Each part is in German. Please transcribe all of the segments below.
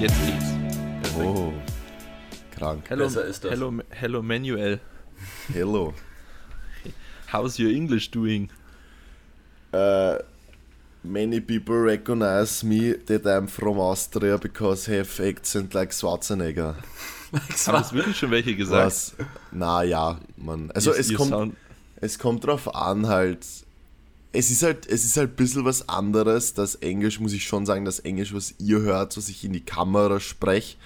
Jetzt geht's. Perfekt. Oh, krank. Hello, Besser ist das. hello, hello Manuel. Hello. How's your English doing? Uh, many people recognize me that I'm from Austria because I have accent like Schwarzenegger. Haben das wirklich schon welche gesagt? Was? Na ja, man. Also You- es you kommt, sound- es kommt drauf an halt. Es ist halt, es ist halt ein bisschen was anderes. Das Englisch muss ich schon sagen, das Englisch, was ihr hört, was ich in die Kamera spreche,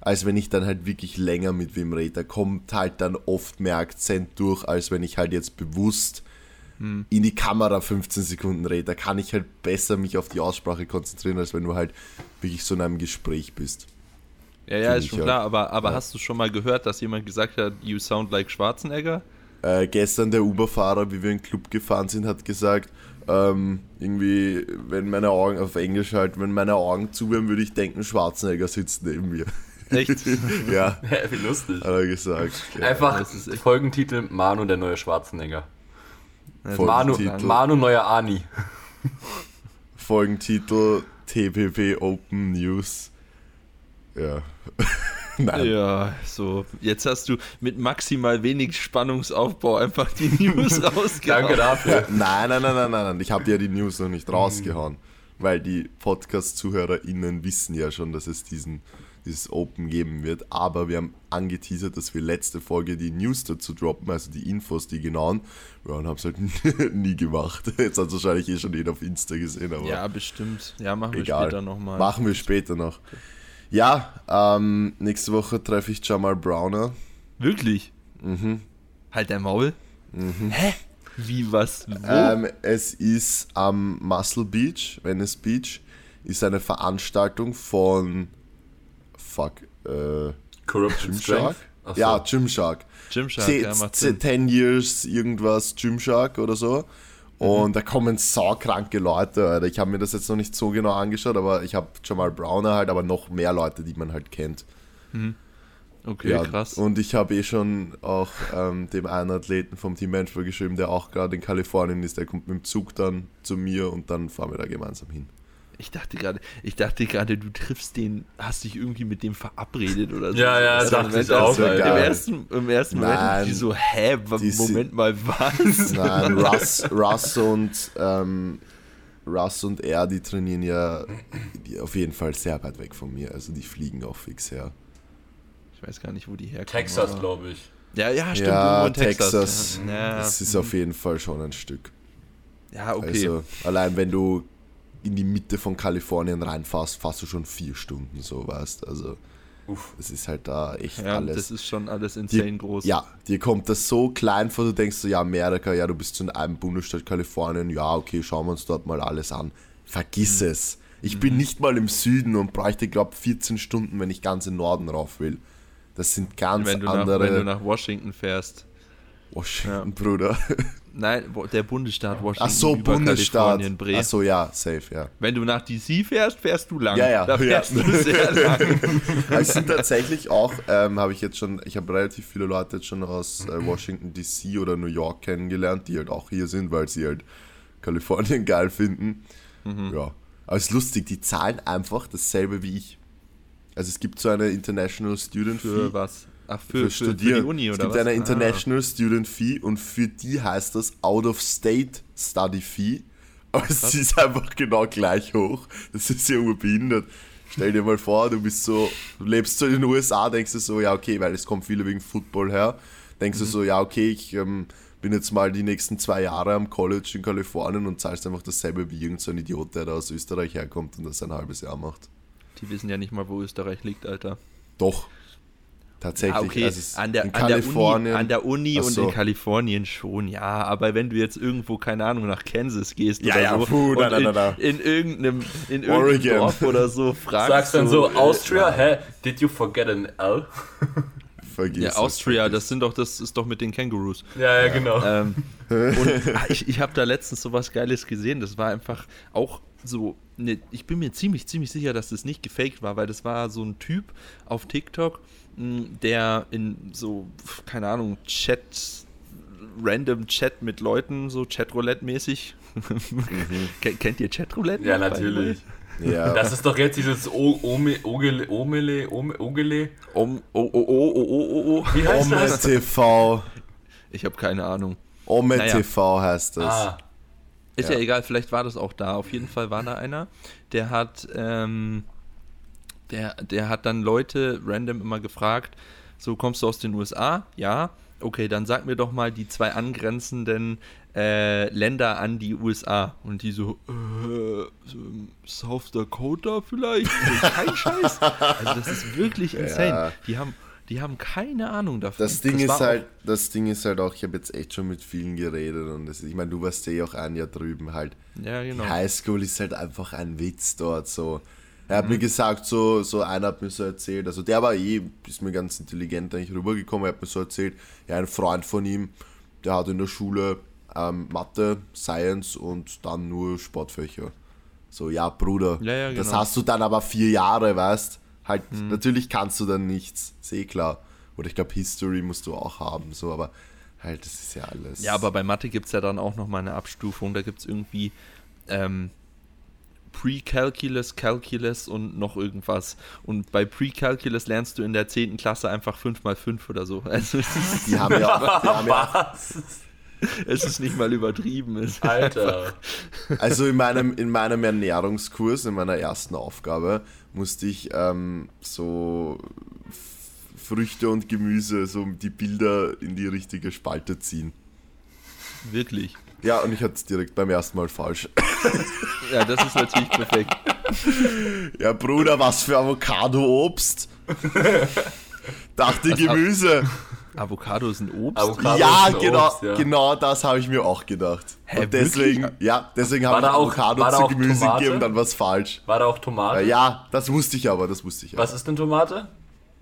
als wenn ich dann halt wirklich länger mit wem rede. Da kommt halt dann oft mehr Akzent durch, als wenn ich halt jetzt bewusst Hm. in die Kamera 15 Sekunden rede. Da kann ich halt besser mich auf die Aussprache konzentrieren, als wenn du halt wirklich so in einem Gespräch bist. Ja, ja, Finde ist schon ja. klar, aber, aber Ja. hast du schon mal gehört, dass jemand gesagt hat, you sound like Schwarzenegger? Äh, gestern der Uberfahrer, wie wir in den Club gefahren sind, hat gesagt, ähm, irgendwie, wenn meine Augen, auf Englisch halt, wenn meine Augen zu wären, würde ich denken, Schwarzenegger sitzt neben mir. Echt? ja, Ja, wie lustig. hat er gesagt. Ja. Einfach das ist echt- Folgentitel Manu der neue Schwarzenegger. Manu, Folgentitel. Manu neuer Ani. Folgentitel TPP Open News. Ja. Nein. Ja, so. Jetzt hast du mit maximal wenig Spannungsaufbau einfach die News rausgehauen. Danke dafür. Nein, nein, nein, nein, nein. Ich habe ja die News noch nicht rausgehauen. Weil die Podcast-ZuhörerInnen wissen ja schon, dass es diesen, dieses Open geben wird. Aber wir haben angeteasert, dass wir letzte Folge die News dazu droppen, also die Infos, die genauen. Ja, und haben es halt nie gemacht. Jetzt hat es wahrscheinlich eh schon jeder auf Insta gesehen, Ja, bestimmt. Ja, machen wir egal. später nochmal. Machen wir später noch. Ja, ähm, nächste Woche treffe ich Jamal Browner. Wirklich? Mhm. Halt dein Maul. Hä? Wie, was, wo? Ähm, es ist am Muscle Beach, Venice Beach, ist eine Veranstaltung von Fuck, äh, Corruption Gymshark? Achso. Ja, Gymshark. Gymshark, Ze- ja, macht ze- Sinn. 10 Years irgendwas Gymshark oder so. Und da kommen saukranke Leute, Alter. Ich habe mir das jetzt noch nicht so genau angeschaut, aber ich habe Jamal Browner halt, aber noch mehr Leute, die man halt kennt. Okay, ja, krass. Und ich habe eh schon auch ähm, dem einen Athleten vom Team Manchmal geschrieben, der auch gerade in Kalifornien ist. Der kommt mit dem Zug dann zu mir und dann fahren wir da gemeinsam hin. Ich dachte gerade, ich dachte gerade, du triffst den, hast dich irgendwie mit dem verabredet oder so. Ja, ja, Das dachte war- ich auch, Alter. Im ersten, im ersten Moment Nein. dachte ich so, hä, Die Moment mal, was? Nein, Russ, Russ und ähm, Russ und er, die trainieren ja die auf jeden Fall sehr weit weg von mir. Also die fliegen auch fix her. Ich weiß gar nicht, wo die herkommen. Texas, glaube ich. Ja, ja, stimmt, ja, Texas. Texas. Ja, Das ist auf jeden Fall schon ein Stück. ja okay. Also allein wenn du in die Mitte von Kalifornien reinfährst, fährst du schon vier Stunden so, weißt Also es ist halt da echt ja, alles. das ist schon alles insane Dir, groß. Ja, dir kommt das so klein vor, du denkst so, ja, Amerika, ja, du bist in einem Bundesstaat Kalifornien, ja, okay, schauen wir uns dort mal alles an. Vergiss Mhm. es. Ich bin nicht mal im Süden und bräuchte, glaube 14 Stunden, wenn ich ganz in Norden rauf will. Das sind ganz wenn, du nach, andere wenn du nach Washington fährst. Washington, Bruder. Nein, der Bundesstaat Washington. Ach so, über Bundesstaat. Ach so, ja, safe, ja. Wenn du nach DC fährst, fährst du lang. Ja, ja, Da ja. fährst du sehr lang. Es sind tatsächlich auch, ähm, habe ich jetzt schon, ich habe relativ viele Leute jetzt schon aus äh, Washington DC oder New York kennengelernt, die halt auch hier sind, weil sie halt Kalifornien geil finden. Ja. Aber es ist lustig, die zahlen einfach dasselbe wie ich. Also es gibt so eine International Student Für Fee was? Ach, für, für, für, für Studieren. die Uni es oder gibt was? eine Ah. International Student Fee und für die heißt das Out of State Study Fee. Aber sie ist einfach genau gleich hoch. Das ist ja urbehindert. Stell dir mal vor, du bist so, du lebst so in den USA, denkst du so, ja okay, weil es kommen viele wegen Football her, denkst du Mhm. so, ja okay, ich ähm, bin jetzt mal die nächsten zwei Jahre am College in Kalifornien und zahlst einfach dasselbe wie irgendein so ein Idiot, der da aus Österreich herkommt und das ein halbes Jahr macht. Die wissen ja nicht mal, wo Österreich liegt, Alter. Doch. Tatsächlich. Ah, okay, also es- an der, in an der Uni, an der Uni Ach und so. in Kalifornien schon, ja. Aber wenn du jetzt irgendwo, keine Ahnung, nach Kansas gehst Ja, oder ja, so puh, und nein, nein, in, in irgendeinem, in irgendeinem Oregon. Dorf oder so fragst Sagst dann so, äh, Austria, hä? Did you forget an L? Vergiss Ja, Austria, vergiss das sind doch, das ist doch mit den Kängurus. Ja, ja, genau. Ähm, und ah, ich, ich habe da letztens so was Geiles gesehen. Das war einfach auch so. Ne, ich bin mir ziemlich, ziemlich sicher, dass das nicht gefaked war, weil das war so ein Typ auf TikTok, der in so, keine Ahnung, Chat random Chat mit Leuten, so Chatroulette-mäßig. Ken- Kennt ihr Chatroulette? Ja, natürlich. Ja. Das ist doch jetzt dieses O- Ome, Ogele, Omele, Ome, Ogele. Um, oh, oh, oh, oh, oh, oh, oh. Wie heißt Ome das? TV. Ich habe keine Ahnung. Ome Naja. TV heißt das. Ah, Ist ja. Ja. egal, vielleicht war das auch da. Auf jeden Fall war da einer, der hat, ähm, der, der hat dann Leute random immer gefragt, so kommst du aus den USA? Ja. Okay, dann sag mir doch mal die zwei angrenzenden äh, Länder an die USA. Und die so, äh, so South Dakota vielleicht? Kein Scheiß. Also das ist wirklich insane. Ja. Die haben, die haben keine Ahnung davon. Das Ding, war ist halt, das Ding ist halt auch, ich habe jetzt echt schon mit vielen geredet und das, ich meine, du warst ja eh auch ein Jahr drüben halt. Ja, genau. Die Highschool ist halt einfach ein Witz dort so. Er hat Mhm. mir gesagt, so, so einer hat mir so erzählt, also der war eh, ist mir ganz intelligent eigentlich rübergekommen, er hat mir so erzählt, ja, ein Freund von ihm, der hat in der Schule ähm, Mathe, Science und dann nur Sportfächer. So, ja, Bruder, Ja, ja, das genau. Mhm. hast du dann aber vier Jahre, weißt Halt, natürlich kannst du dann nichts, ist eh klar. Oder ich glaube, History musst du auch haben, so, aber halt, das ist ja alles. Ja, aber bei Mathe gibt es ja dann auch nochmal eine Abstufung. Da gibt es irgendwie ähm, Pre-Calculus, Calculus und noch irgendwas. Und bei Pre-Calculus lernst du in der 10. Klasse einfach 5x5 oder so. Also es ist, die haben ja auch, die haben ja was? es ist nicht mal übertrieben. Es Alter. Also in meinem, in meinem Ernährungskurs, in meiner ersten Aufgabe, musste ich ähm, so Früchte und Gemüse, so die Bilder in die richtige Spalte ziehen. Wirklich. Ja, und ich hatte es direkt beim ersten Mal falsch. Ja, das ist natürlich perfekt. Ja, Bruder, was für Avocado-Obst? Dachte Gemüse. Avocado ist ein Obst. Avocado ja, ist ein genau, Obst, ja. genau das habe ich mir auch gedacht. Hä, und deswegen, wirklich? ja, deswegen War habe ich da auch- Avocado war da zu auch Gemüse Tomate? gegeben, dann war es falsch. War da auch Tomate? Ja, das wusste ich aber, das wusste ich aber. Was ist denn Tomate?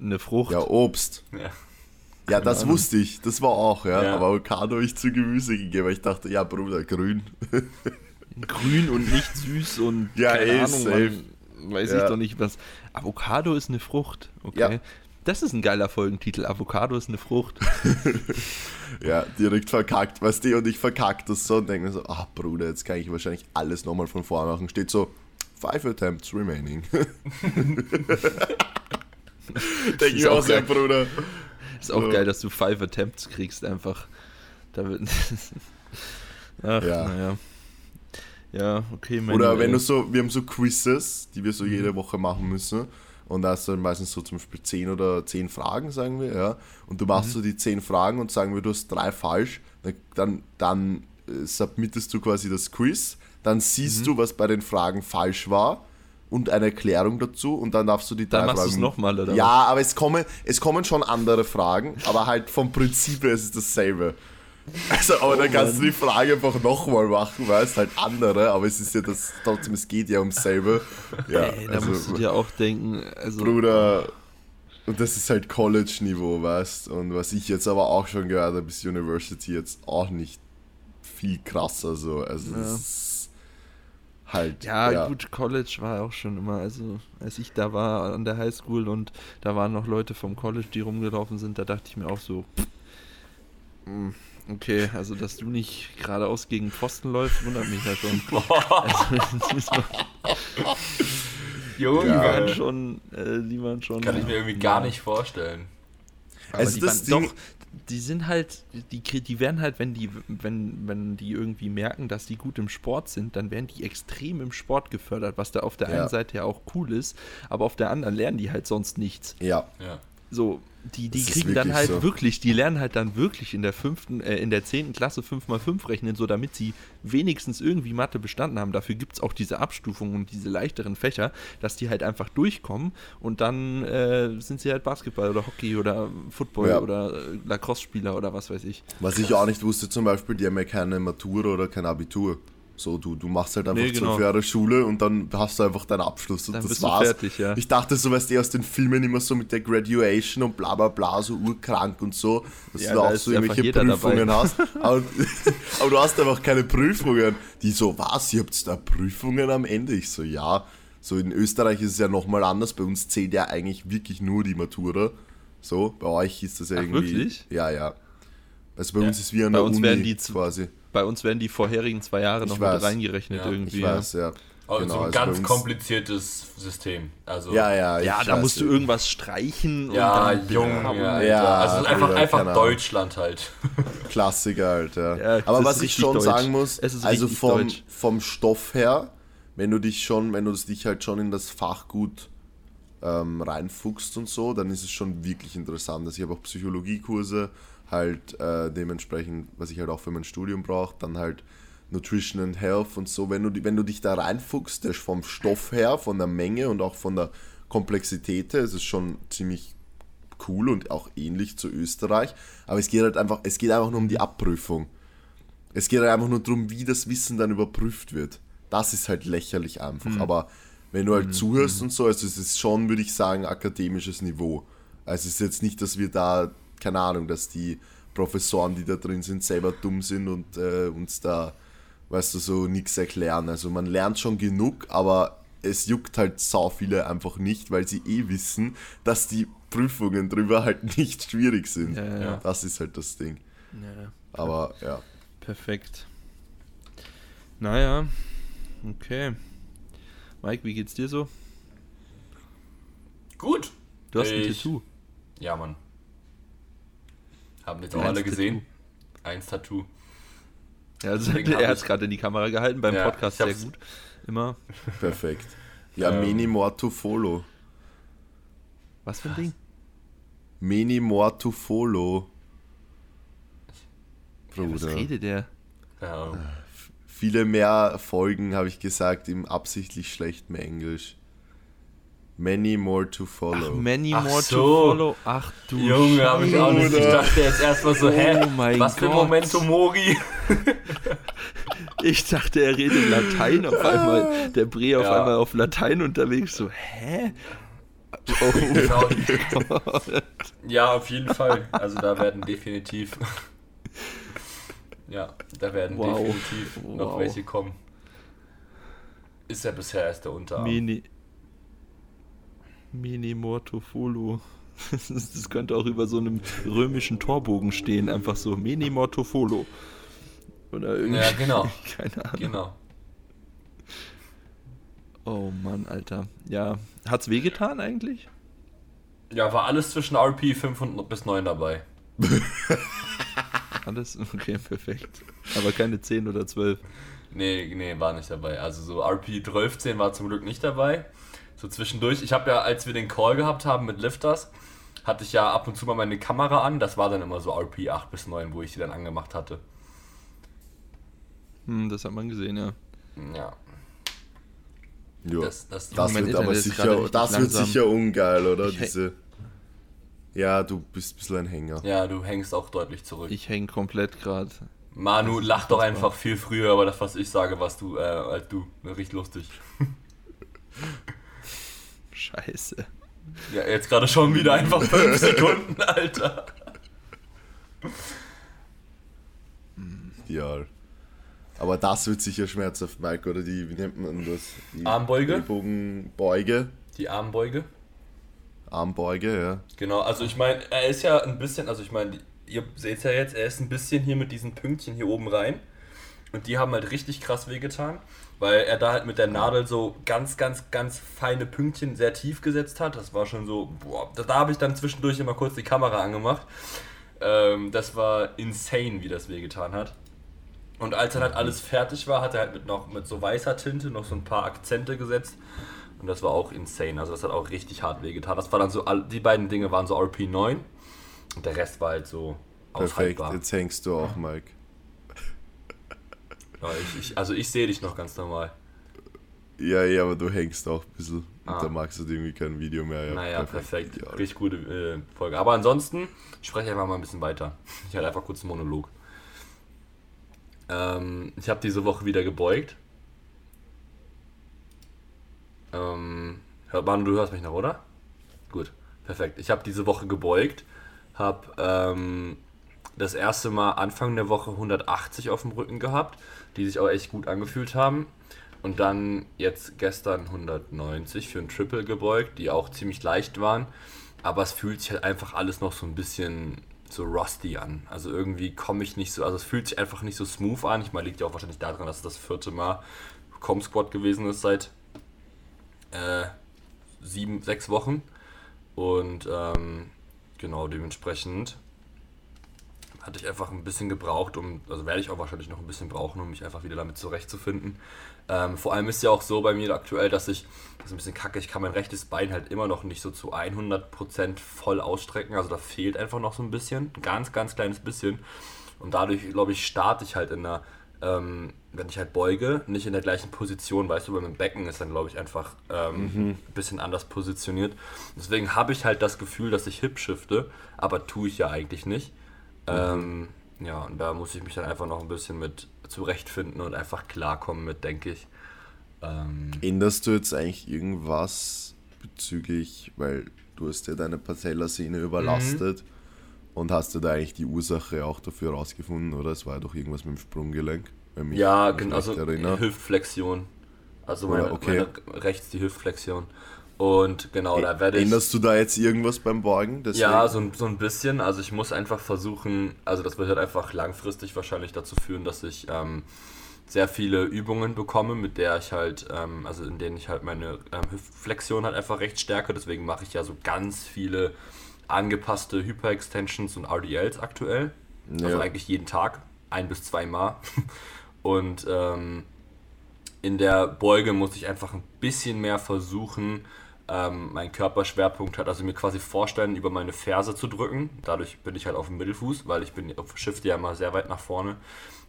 Eine Frucht. Ja, Obst. Ja. Ja, das wusste ich, das war auch, ja. Ja. Aber Avocado habe ich zu Gemüse gegeben, weil ich dachte, ja, Bruder, grün. Grün und nicht süß und Ja, keine eh, Ahnung, safe. man, weiß Ja. ich doch nicht was. Avocado ist eine Frucht. Okay. Ja. Das ist ein geiler Folgentitel. Avocado ist eine Frucht. Ja, direkt verkackt, weißt du, und ich verkackt das so und denke mir so, ah, Bruder, jetzt kann ich wahrscheinlich alles nochmal von vorne machen. Steht so, five attempts remaining. denke ich auch auch, geil. Bruder. Ist auch So. geil, dass du Five Attempts kriegst einfach. Da wird. Ach, Ja. naja. Ja, okay, mein Oder wenn du so, wir haben so Quizzes, die wir so jede Woche machen müssen. Und da hast du dann meistens so zum Beispiel 10 oder 10 Fragen, sagen wir, ja. Und du machst so die 10 Fragen und sagen wir, du hast drei falsch, dann, dann, dann äh, submittest du quasi das Quiz, dann siehst du, was bei den Fragen falsch war und eine Erklärung dazu und dann darfst du die drei Dann machst Fragen. nochmal, oder Ja, aber es kommen, es kommen schon andere Fragen, aber halt vom Prinzip her ist es dasselbe. Also, aber Oh dann kannst du die Frage einfach nochmal machen, weil es halt andere, aber es ist ja das, trotzdem, es geht ja ums selbe. Ja, Ey, da musst du also, dir auch denken, also. Bruder, und das ist halt College-Niveau, weißt Und was ich jetzt aber auch schon gehört habe, ist University jetzt auch nicht viel krasser so. Also, Ja. es ist halt. Ja, gut, College war auch schon immer, also als ich da war an der Highschool und da waren noch Leute vom College, die rumgelaufen sind, da dachte ich mir auch so, mm, okay, also dass du nicht geradeaus gegen Pfosten läufst, wundert mich ja schon. also, das ist mal- Junge. die waren schon, äh, die waren schon. Kann ich mir irgendwie gar nicht vorstellen. Aber Also die das waren, Ding- doch, die sind halt, die, die werden halt, wenn die, wenn, wenn die irgendwie merken, dass die gut im Sport sind, dann werden die extrem im Sport gefördert, was da auf der Ja. einen Seite ja auch cool ist, aber auf der anderen lernen die halt sonst nichts. Ja, Ja. So, die, die Das kriegen dann halt so. wirklich, die lernen halt dann wirklich in der fünften, äh, in der zehnten Klasse 5x5 rechnen, so damit sie wenigstens irgendwie Mathe bestanden haben. Dafür gibt es auch diese Abstufungen und diese leichteren Fächer, dass die halt einfach durchkommen und dann äh, sind sie halt Basketball oder Hockey oder Football Ja. oder Lacrosse-Spieler oder was weiß ich. Was ich auch nicht wusste, zum Beispiel, die haben ja keine Matura oder kein Abitur. So, du, du machst halt einfach Nee, zwölf genau. Jahre Schule und dann hast du einfach deinen Abschluss und Dann das war's. fertig, ja. Ich dachte, so weißt du aus den Filmen immer so mit der Graduation und bla bla bla, so urkrank und so, dass Ja, du da auch so irgendwelche Prüfungen dabei. hast. Aber, aber du hast einfach keine Prüfungen. Die so, was, ihr habt da Prüfungen am Ende? Ich so, ja. So in Österreich ist es ja nochmal anders. Bei uns zählt ja eigentlich wirklich nur die Matura. So, bei euch ist das ja Ach, irgendwie. wirklich? Ja, ja. Also bei Ja. uns ist wie an Bei der uns Uni werden die zu- quasi. Bei uns werden die vorherigen zwei Jahre Ich noch weiß. mit reingerechnet Ja, irgendwie. Ich weiß, ja. Also Genau, ein also bei ganz uns- kompliziertes System. Also Ja, ja. Ja, da musst du ja. irgendwas streichen Ja, und dann Junge, bla- ja, Ja, also es ist einfach, Bruder, einfach. Deutschland halt. Klassiker halt, ja. Ja, Aber was ich schon deutsch. sagen muss, Es ist also vom, deutsch. vom Stoff her, wenn du dich schon, wenn du dich halt schon in das Fach gut ähm, reinfuchst und so, dann ist es schon wirklich interessant. Also ich habe auch Psychologiekurse, halt äh, dementsprechend, was ich halt auch für mein Studium brauche, dann halt Nutrition and Health und so. Wenn du, wenn du dich da reinfuchst, ist vom Stoff her, von der Menge und auch von der Komplexität her, ist es schon ziemlich cool und auch ähnlich zu Österreich. Aber es geht halt einfach, es geht einfach nur um die Abprüfung. Es geht halt einfach nur darum, wie das Wissen dann überprüft wird. Das ist halt lächerlich einfach. Aber wenn du halt zuhörst und so, also es ist schon, würde ich sagen, akademisches Niveau. Also es ist jetzt nicht, dass wir da, keine Ahnung, dass die Professoren, die da drin sind, selber dumm sind und äh, uns da, weißt du, so nichts erklären. Also man lernt schon genug, aber es juckt halt sau viele einfach nicht, weil sie eh wissen, dass die Prüfungen drüber halt nicht schwierig sind. Ja, ja, ja. Das ist halt das Ding. Ja, Aber ja. perfekt. Naja, okay. Mike, wie geht's dir so? Gut. Du hast ein Ich- Tattoo. Ja, Mann. Haben jetzt auch Eins alle Tattoo. gesehen. Eins Tattoo. Ja, also, er hat es gerade in die Kamera gehalten, beim Ja, Podcast sehr gut. Immer. Perfekt. Ja, Ähm. many more to follow. Was für ein Ding? Many more to follow. Was Bruder. redet der? Ja. Viele mehr Folgen, habe ich gesagt, im absichtlich schlechten Englisch. Many more to Ach, follow. many Ach more so. to follow. Ach du Junge, hab ich auch nicht. Ich dachte jetzt erstmal so, hä? Oh mein was für ein Gott. Momento Mori? Ich dachte, er redet Latein auf einmal. Der Bre auf Ja. einmal auf Latein unterwegs. So, hä? Oh Genau. Ja, auf jeden Fall. Also da werden definitiv. Ja, da werden Wow. definitiv noch Wow. welche kommen. Ist ja bisher erst der Unterarm. Mini. Mini Mortofolo. Das, könnte auch über so einem römischen Torbogen stehen. Einfach so Mini Mortofolo. Oder irgendwie. Ja, genau. Keine Ahnung. Genau. Oh Mann, Alter. Ja. Hat's wehgetan eigentlich? Ja, war alles zwischen RP 5 und bis 9 dabei. Alles? Okay, perfekt. Aber keine 10 oder 12. Nee, nee, war nicht dabei. Also so RP 12 war zum Glück nicht dabei. So zwischendurch, ich habe ja, als wir den Call gehabt haben mit Lifters, hatte ich ja ab und zu mal meine Kamera an. Das war dann immer so RP 8 bis 9, wo ich sie dann angemacht hatte. Hm, das hat man gesehen, ja. Ja, das, das, Das wird aber Internet sicher, das wird sicher ungeil, oder? Ich- Diese. Ja, du bist ein bisschen ein Hänger. ja, du hängst auch deutlich zurück. Ich hänge komplett gerade. Manu, lach doch einfach viel früher über das, was ich sage, was du, äh, als du. Richtig lustig. Scheiße. Ja, jetzt gerade schon wieder einfach 5 Sekunden, Alter. Ja. Aber das wird sicher schmerzhaft, Mike, oder die, wie nennt man das? Die Armbeuge? Ellbogenbeuge. Die Armbeuge. Armbeuge, ja. Genau, also ich meine, er ist ja ein bisschen, also ich meine, ihr seht ja jetzt, er ist ein bisschen hier mit diesen Pünktchen hier oben rein. Und die haben halt richtig krass wehgetan, weil er da halt mit der Nadel so ganz, ganz, ganz feine Pünktchen sehr tief gesetzt hat. Das war schon so, boah, da, da habe ich dann zwischendurch immer kurz die Kamera angemacht. Ähm, das war insane, wie das wehgetan hat. Und als dann halt alles fertig war, hat er halt mit noch mit so weißer Tinte noch so ein paar Akzente gesetzt. Und das war auch insane. Also das hat auch richtig hart wehgetan. Das war dann so, all- die beiden Dinge waren so RP9 und der Rest war halt so Perfekt, aushaltbar. jetzt hängst du auch, Mike. Ja, ich, ich, also ich sehe dich noch ganz normal. Ja, ja, aber du hängst auch ein bisschen. Und Ah. da magst du irgendwie kein Video mehr. Ja, naja, perfekt. Ja. Richtig gute äh, Folge. Aber ansonsten, ich spreche einfach mal ein bisschen weiter. Ich hatte einfach kurz einen Monolog. Ähm, ich habe diese Woche wieder gebeugt. Ähm, Manu, du hörst mich noch, oder? Gut, perfekt. Ich habe diese Woche gebeugt. Habe ähm, das erste Mal Anfang der Woche 180 auf dem Rücken gehabt, die sich auch echt gut angefühlt haben. Und dann jetzt gestern 190 für ein Triple gebeugt, die auch ziemlich leicht waren. Aber es fühlt sich halt einfach alles noch so ein bisschen so rusty an. Also irgendwie komme ich nicht so, also es fühlt sich einfach nicht so smooth an. Ich meine, liegt ja auch wahrscheinlich daran, dass es das vierte Mal Com Squad gewesen ist seit äh, sieben, sechs Wochen. Und ähm, genau dementsprechend hatte ich einfach ein bisschen gebraucht, um, also werde ich auch wahrscheinlich noch ein bisschen brauchen, um mich einfach wieder damit zurechtzufinden. Ähm, vor allem ist ja auch so bei mir aktuell, dass ich, das ist ein bisschen kacke, ich kann mein rechtes Bein halt immer noch nicht so zu 100% voll ausstrecken, also da fehlt einfach noch so ein bisschen, ein ganz, ganz kleines bisschen. Und dadurch, glaube ich, starte ich halt in einer, ähm, wenn ich halt beuge, nicht in der gleichen Position, weißt du, bei meinem Becken ist dann, glaube ich, einfach ähm, mhm. ein bisschen anders positioniert. Deswegen habe ich halt das Gefühl, dass ich hip shifte, aber tue ich ja eigentlich nicht. Ähm, ja, und da muss ich mich dann einfach noch ein bisschen mit zurechtfinden und einfach klarkommen mit, denke ich. Ähm, Änderst du jetzt eigentlich irgendwas bezüglich, weil du hast ja deine Patellasehne überlastet mhm. und hast du da eigentlich die Ursache auch dafür rausgefunden, oder? Es war ja doch irgendwas mit dem Sprunggelenk. Ja, genau, also Hüftflexion. Also meine, okay. meine, rechts die Hüftflexion. Und genau, da werde ich. Änderst du da jetzt irgendwas beim Borgen? Deswegen? Ja, so, so ein bisschen. Also ich muss einfach versuchen, also das wird halt einfach langfristig wahrscheinlich dazu führen, dass ich ähm, sehr viele Übungen bekomme, mit der ich halt, ähm, also in denen ich halt meine ähm, Hüftflexion halt einfach recht stärke. Deswegen mache ich ja so ganz viele angepasste Hyper-Extensions und RDLs aktuell. Ja. Also eigentlich jeden Tag, ein bis zwei Mal. Und ähm, in der Beuge muss ich einfach ein bisschen mehr versuchen, ähm, meinen Körperschwerpunkt hat, also mir quasi vorstellen, über meine Ferse zu drücken. Dadurch bin ich halt auf dem Mittelfuß, weil ich bin auf Shift ja immer sehr weit nach vorne.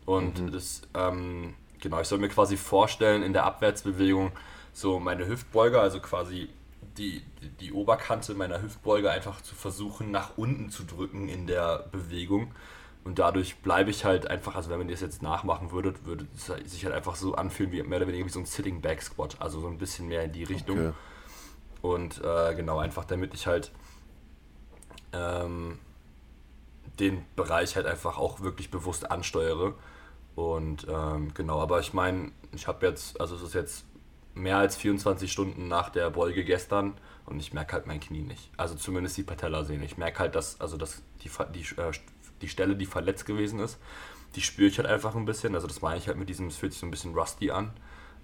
Und mhm. das, ähm, genau, ich soll mir quasi vorstellen, in der Abwärtsbewegung so meine Hüftbeuge, also quasi die, die, die Oberkante meiner Hüftbeuge einfach zu versuchen, nach unten zu drücken in der Bewegung. Und dadurch bleibe ich halt einfach, also wenn man das jetzt nachmachen würde, würde es sich halt einfach so anfühlen wie mehr oder weniger wie so ein Sitting Back Squat, also so ein bisschen mehr in die Richtung. Okay. Und äh, genau, einfach damit ich halt ähm, den Bereich halt einfach auch wirklich bewusst ansteuere. Und ähm, genau, aber ich meine, ich habe jetzt, also es ist jetzt mehr als 24 Stunden nach der Beuge gestern und ich merke halt mein Knie nicht. Also zumindest die Patellasehne. Ich merke halt, dass, also dass die, die, äh, die Stelle, die verletzt gewesen ist, die spüre ich halt einfach ein bisschen. Also das meine ich halt mit diesem, es fühlt sich so ein bisschen rusty an.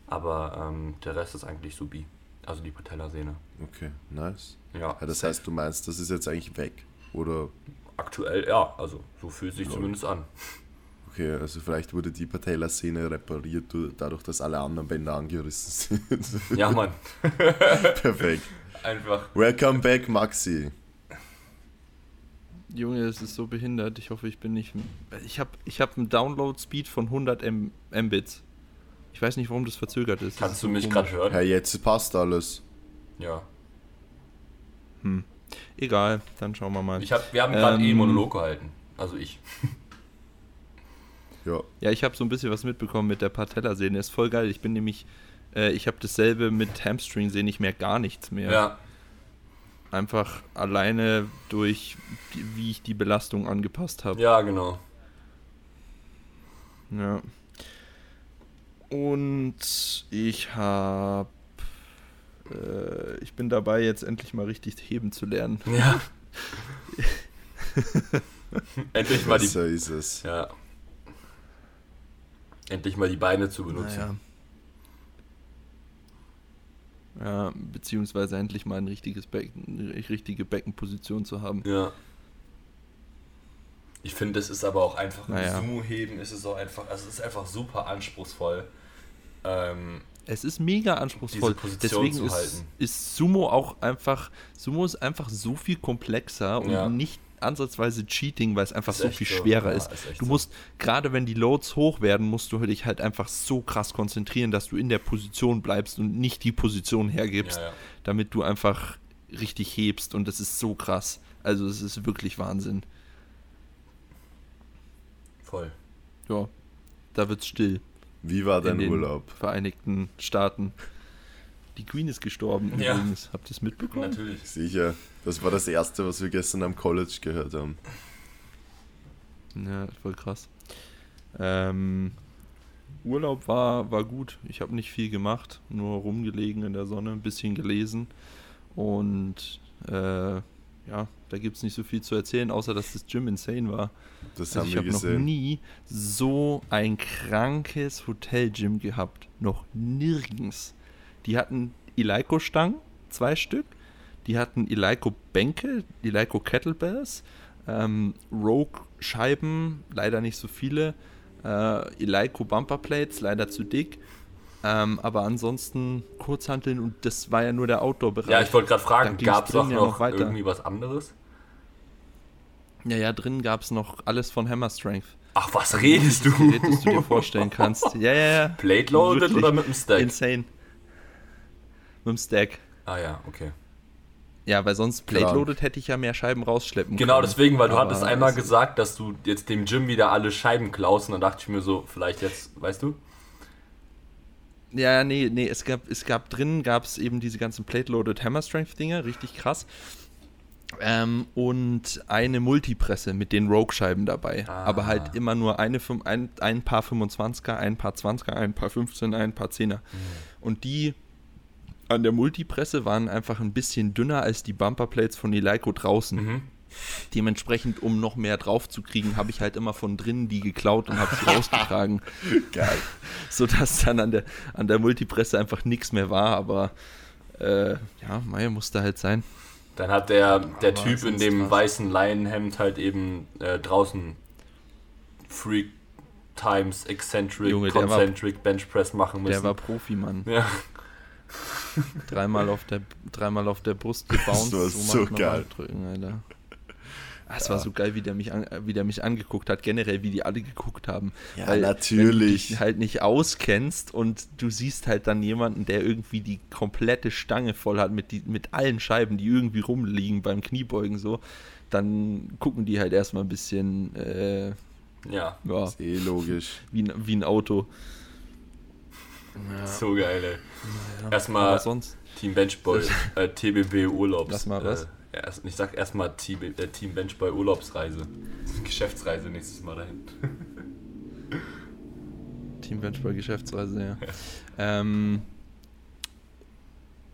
Aber ähm, der Rest ist eigentlich subi. Also die Patellasehne. Okay, nice. Ja, ja das safe. heißt, du meinst, das ist jetzt eigentlich weg, oder? Aktuell ja, also so fühlt sich ja. zumindest an. Okay, also vielleicht wurde die Patellasehne repariert, dadurch, dass alle anderen Bänder angerissen sind. Ja, Mann. Perfekt. Einfach. Welcome back, Maxi. Junge, es ist so behindert. Ich hoffe, ich bin nicht. Ich habe ich hab einen Download-Speed von 100 Mbits. Ich weiß nicht, warum das verzögert ist. Kannst das du mich gerade hören? Ja, jetzt passt alles. Ja. Hm. Egal, dann schauen wir mal. Ich hab, wir haben gerade ähm, eh Monolog gehalten. Also ich. ja. Ja, ich habe so ein bisschen was mitbekommen mit der Patellasehne. Ist voll geil. Ich bin nämlich. Äh, ich habe dasselbe mit Hamstring-Sehne nicht mehr, gar nichts mehr. Ja. Einfach alleine durch, wie ich die Belastung angepasst habe. Ja, genau. Ja. Und ich habe. Äh, ich bin dabei, jetzt endlich mal richtig heben zu lernen. Ja. endlich mal die. So ist es. Ja. Endlich mal die Beine zu benutzen. Naja. Ja, beziehungsweise endlich mal ein richtiges Becken, eine richtige Beckenposition zu haben. Ja. Ich finde, es ist aber auch einfach naja. Sumo-Heben ist es auch einfach, also es ist einfach super anspruchsvoll. Ähm, es ist mega anspruchsvoll. Deswegen ist, ist, Sumo auch einfach, Sumo ist einfach so viel komplexer und ja. nicht ansatzweise Cheating, weil es einfach so viel schwerer so. ist. Ja, ist du musst, so. gerade wenn die Loads hoch werden, musst du dich halt einfach so krass konzentrieren, dass du in der Position bleibst und nicht die Position hergibst, ja. damit du einfach richtig hebst und das ist so krass. Also es ist wirklich Wahnsinn. Voll. Ja, da wird's still. Wie war dein Urlaub? Vereinigten Staaten. Die Queen ist gestorben ja. übrigens. Habt ihr es mitbekommen? Natürlich. Sicher. Das war das Erste, was wir gestern am College gehört haben. Ja, voll krass. Ähm, Urlaub war, war gut. Ich habe nicht viel gemacht, nur rumgelegen in der Sonne, ein bisschen gelesen und äh, ja, da gibt es nicht so viel zu erzählen, außer dass das Gym insane war. Das Also haben ich wir habe noch gesehen. nie so ein krankes Hotelgym gehabt. Noch nirgends. Die hatten Eleiko-Stangen, zwei Stück. Die hatten Eleiko-Bänke, Eleiko-Kettlebells, ähm, Rogue-Scheiben, leider nicht so viele. Äh, Eleiko-Bumperplates, leider zu dick. Ähm, aber ansonsten Kurzhanteln und das war ja nur der Outdoor-Bereich. Ja, ich wollte gerade fragen, gab es auch ja noch noch irgendwie was anderes? Ja, ja, drin gab es noch alles von Hammer Strength. Ach, was redest du? Gerät, das du dir vorstellen kannst. Ja, ja, ja. Plate loaded Wirklich. oder mit dem Stack? Insane. Mit dem Stack. ah ja, okay. Ja, weil sonst Klar. Plate-Loaded hätte ich ja mehr Scheiben rausschleppen Genau können. deswegen, weil du Aber hattest einmal es- gesagt, dass du jetzt dem Gym wieder alle Scheiben klaust und dann dachte ich mir so, vielleicht jetzt, weißt du? Ja, nee, nee, es gab, es gab drin, gab es eben diese ganzen Plate-Loaded Hammer Strength-Dinger, richtig krass. Ähm, und eine Multipresse mit den Rogue-Scheiben dabei. Ah. Aber halt immer nur eine, ein, ein paar 25er, ein paar 20er, ein paar 15er, ein paar 10er. Und die an der Multipresse waren einfach ein bisschen dünner als die Bumperplates von Eleiko draußen. Mhm. Dementsprechend, um noch mehr drauf zu kriegen, habe ich halt immer von drinnen die geklaut und habe sie rausgetragen. Geil. sodass dann an der, an der Multipresse einfach nichts mehr war, aber äh, ja, Meier musste halt sein. Dann hat der, der Aber Typ in dem was. weißen Leinenhemd halt eben äh, draußen Freak Times Eccentric, Junge, der war- Concentric Bench Press machen müssen. Der war Profi, Mann. ja. Dreimal auf der, dreimal auf der Brust gebounced. war macht so man geil. Drücken, Alter. Es war so geil, wie der, mich an, wie der mich angeguckt hat, generell, wie die alle geguckt haben. Ja, Weil, Wenn du natürlich. dich halt nicht auskennst und du siehst halt dann jemanden, der irgendwie die komplette Stange voll hat mit, die, mit allen Scheiben, die irgendwie rumliegen beim Kniebeugen so, dann gucken die halt erstmal ein bisschen, äh, ja, ja, Ist eh logisch. wie, ein- wie ein Auto. Ja, so geil, ey. aber Erstmal sonst. Team Benchboy, äh, TBB Urlaubs. Lass mal was. Äh, ja, erst, ich sag erstmal TB, äh, Team Benchboy Urlaubsreise. Geschäftsreise nächstes Mal dahin. Team Benchball Geschäftsreise, ja. ähm,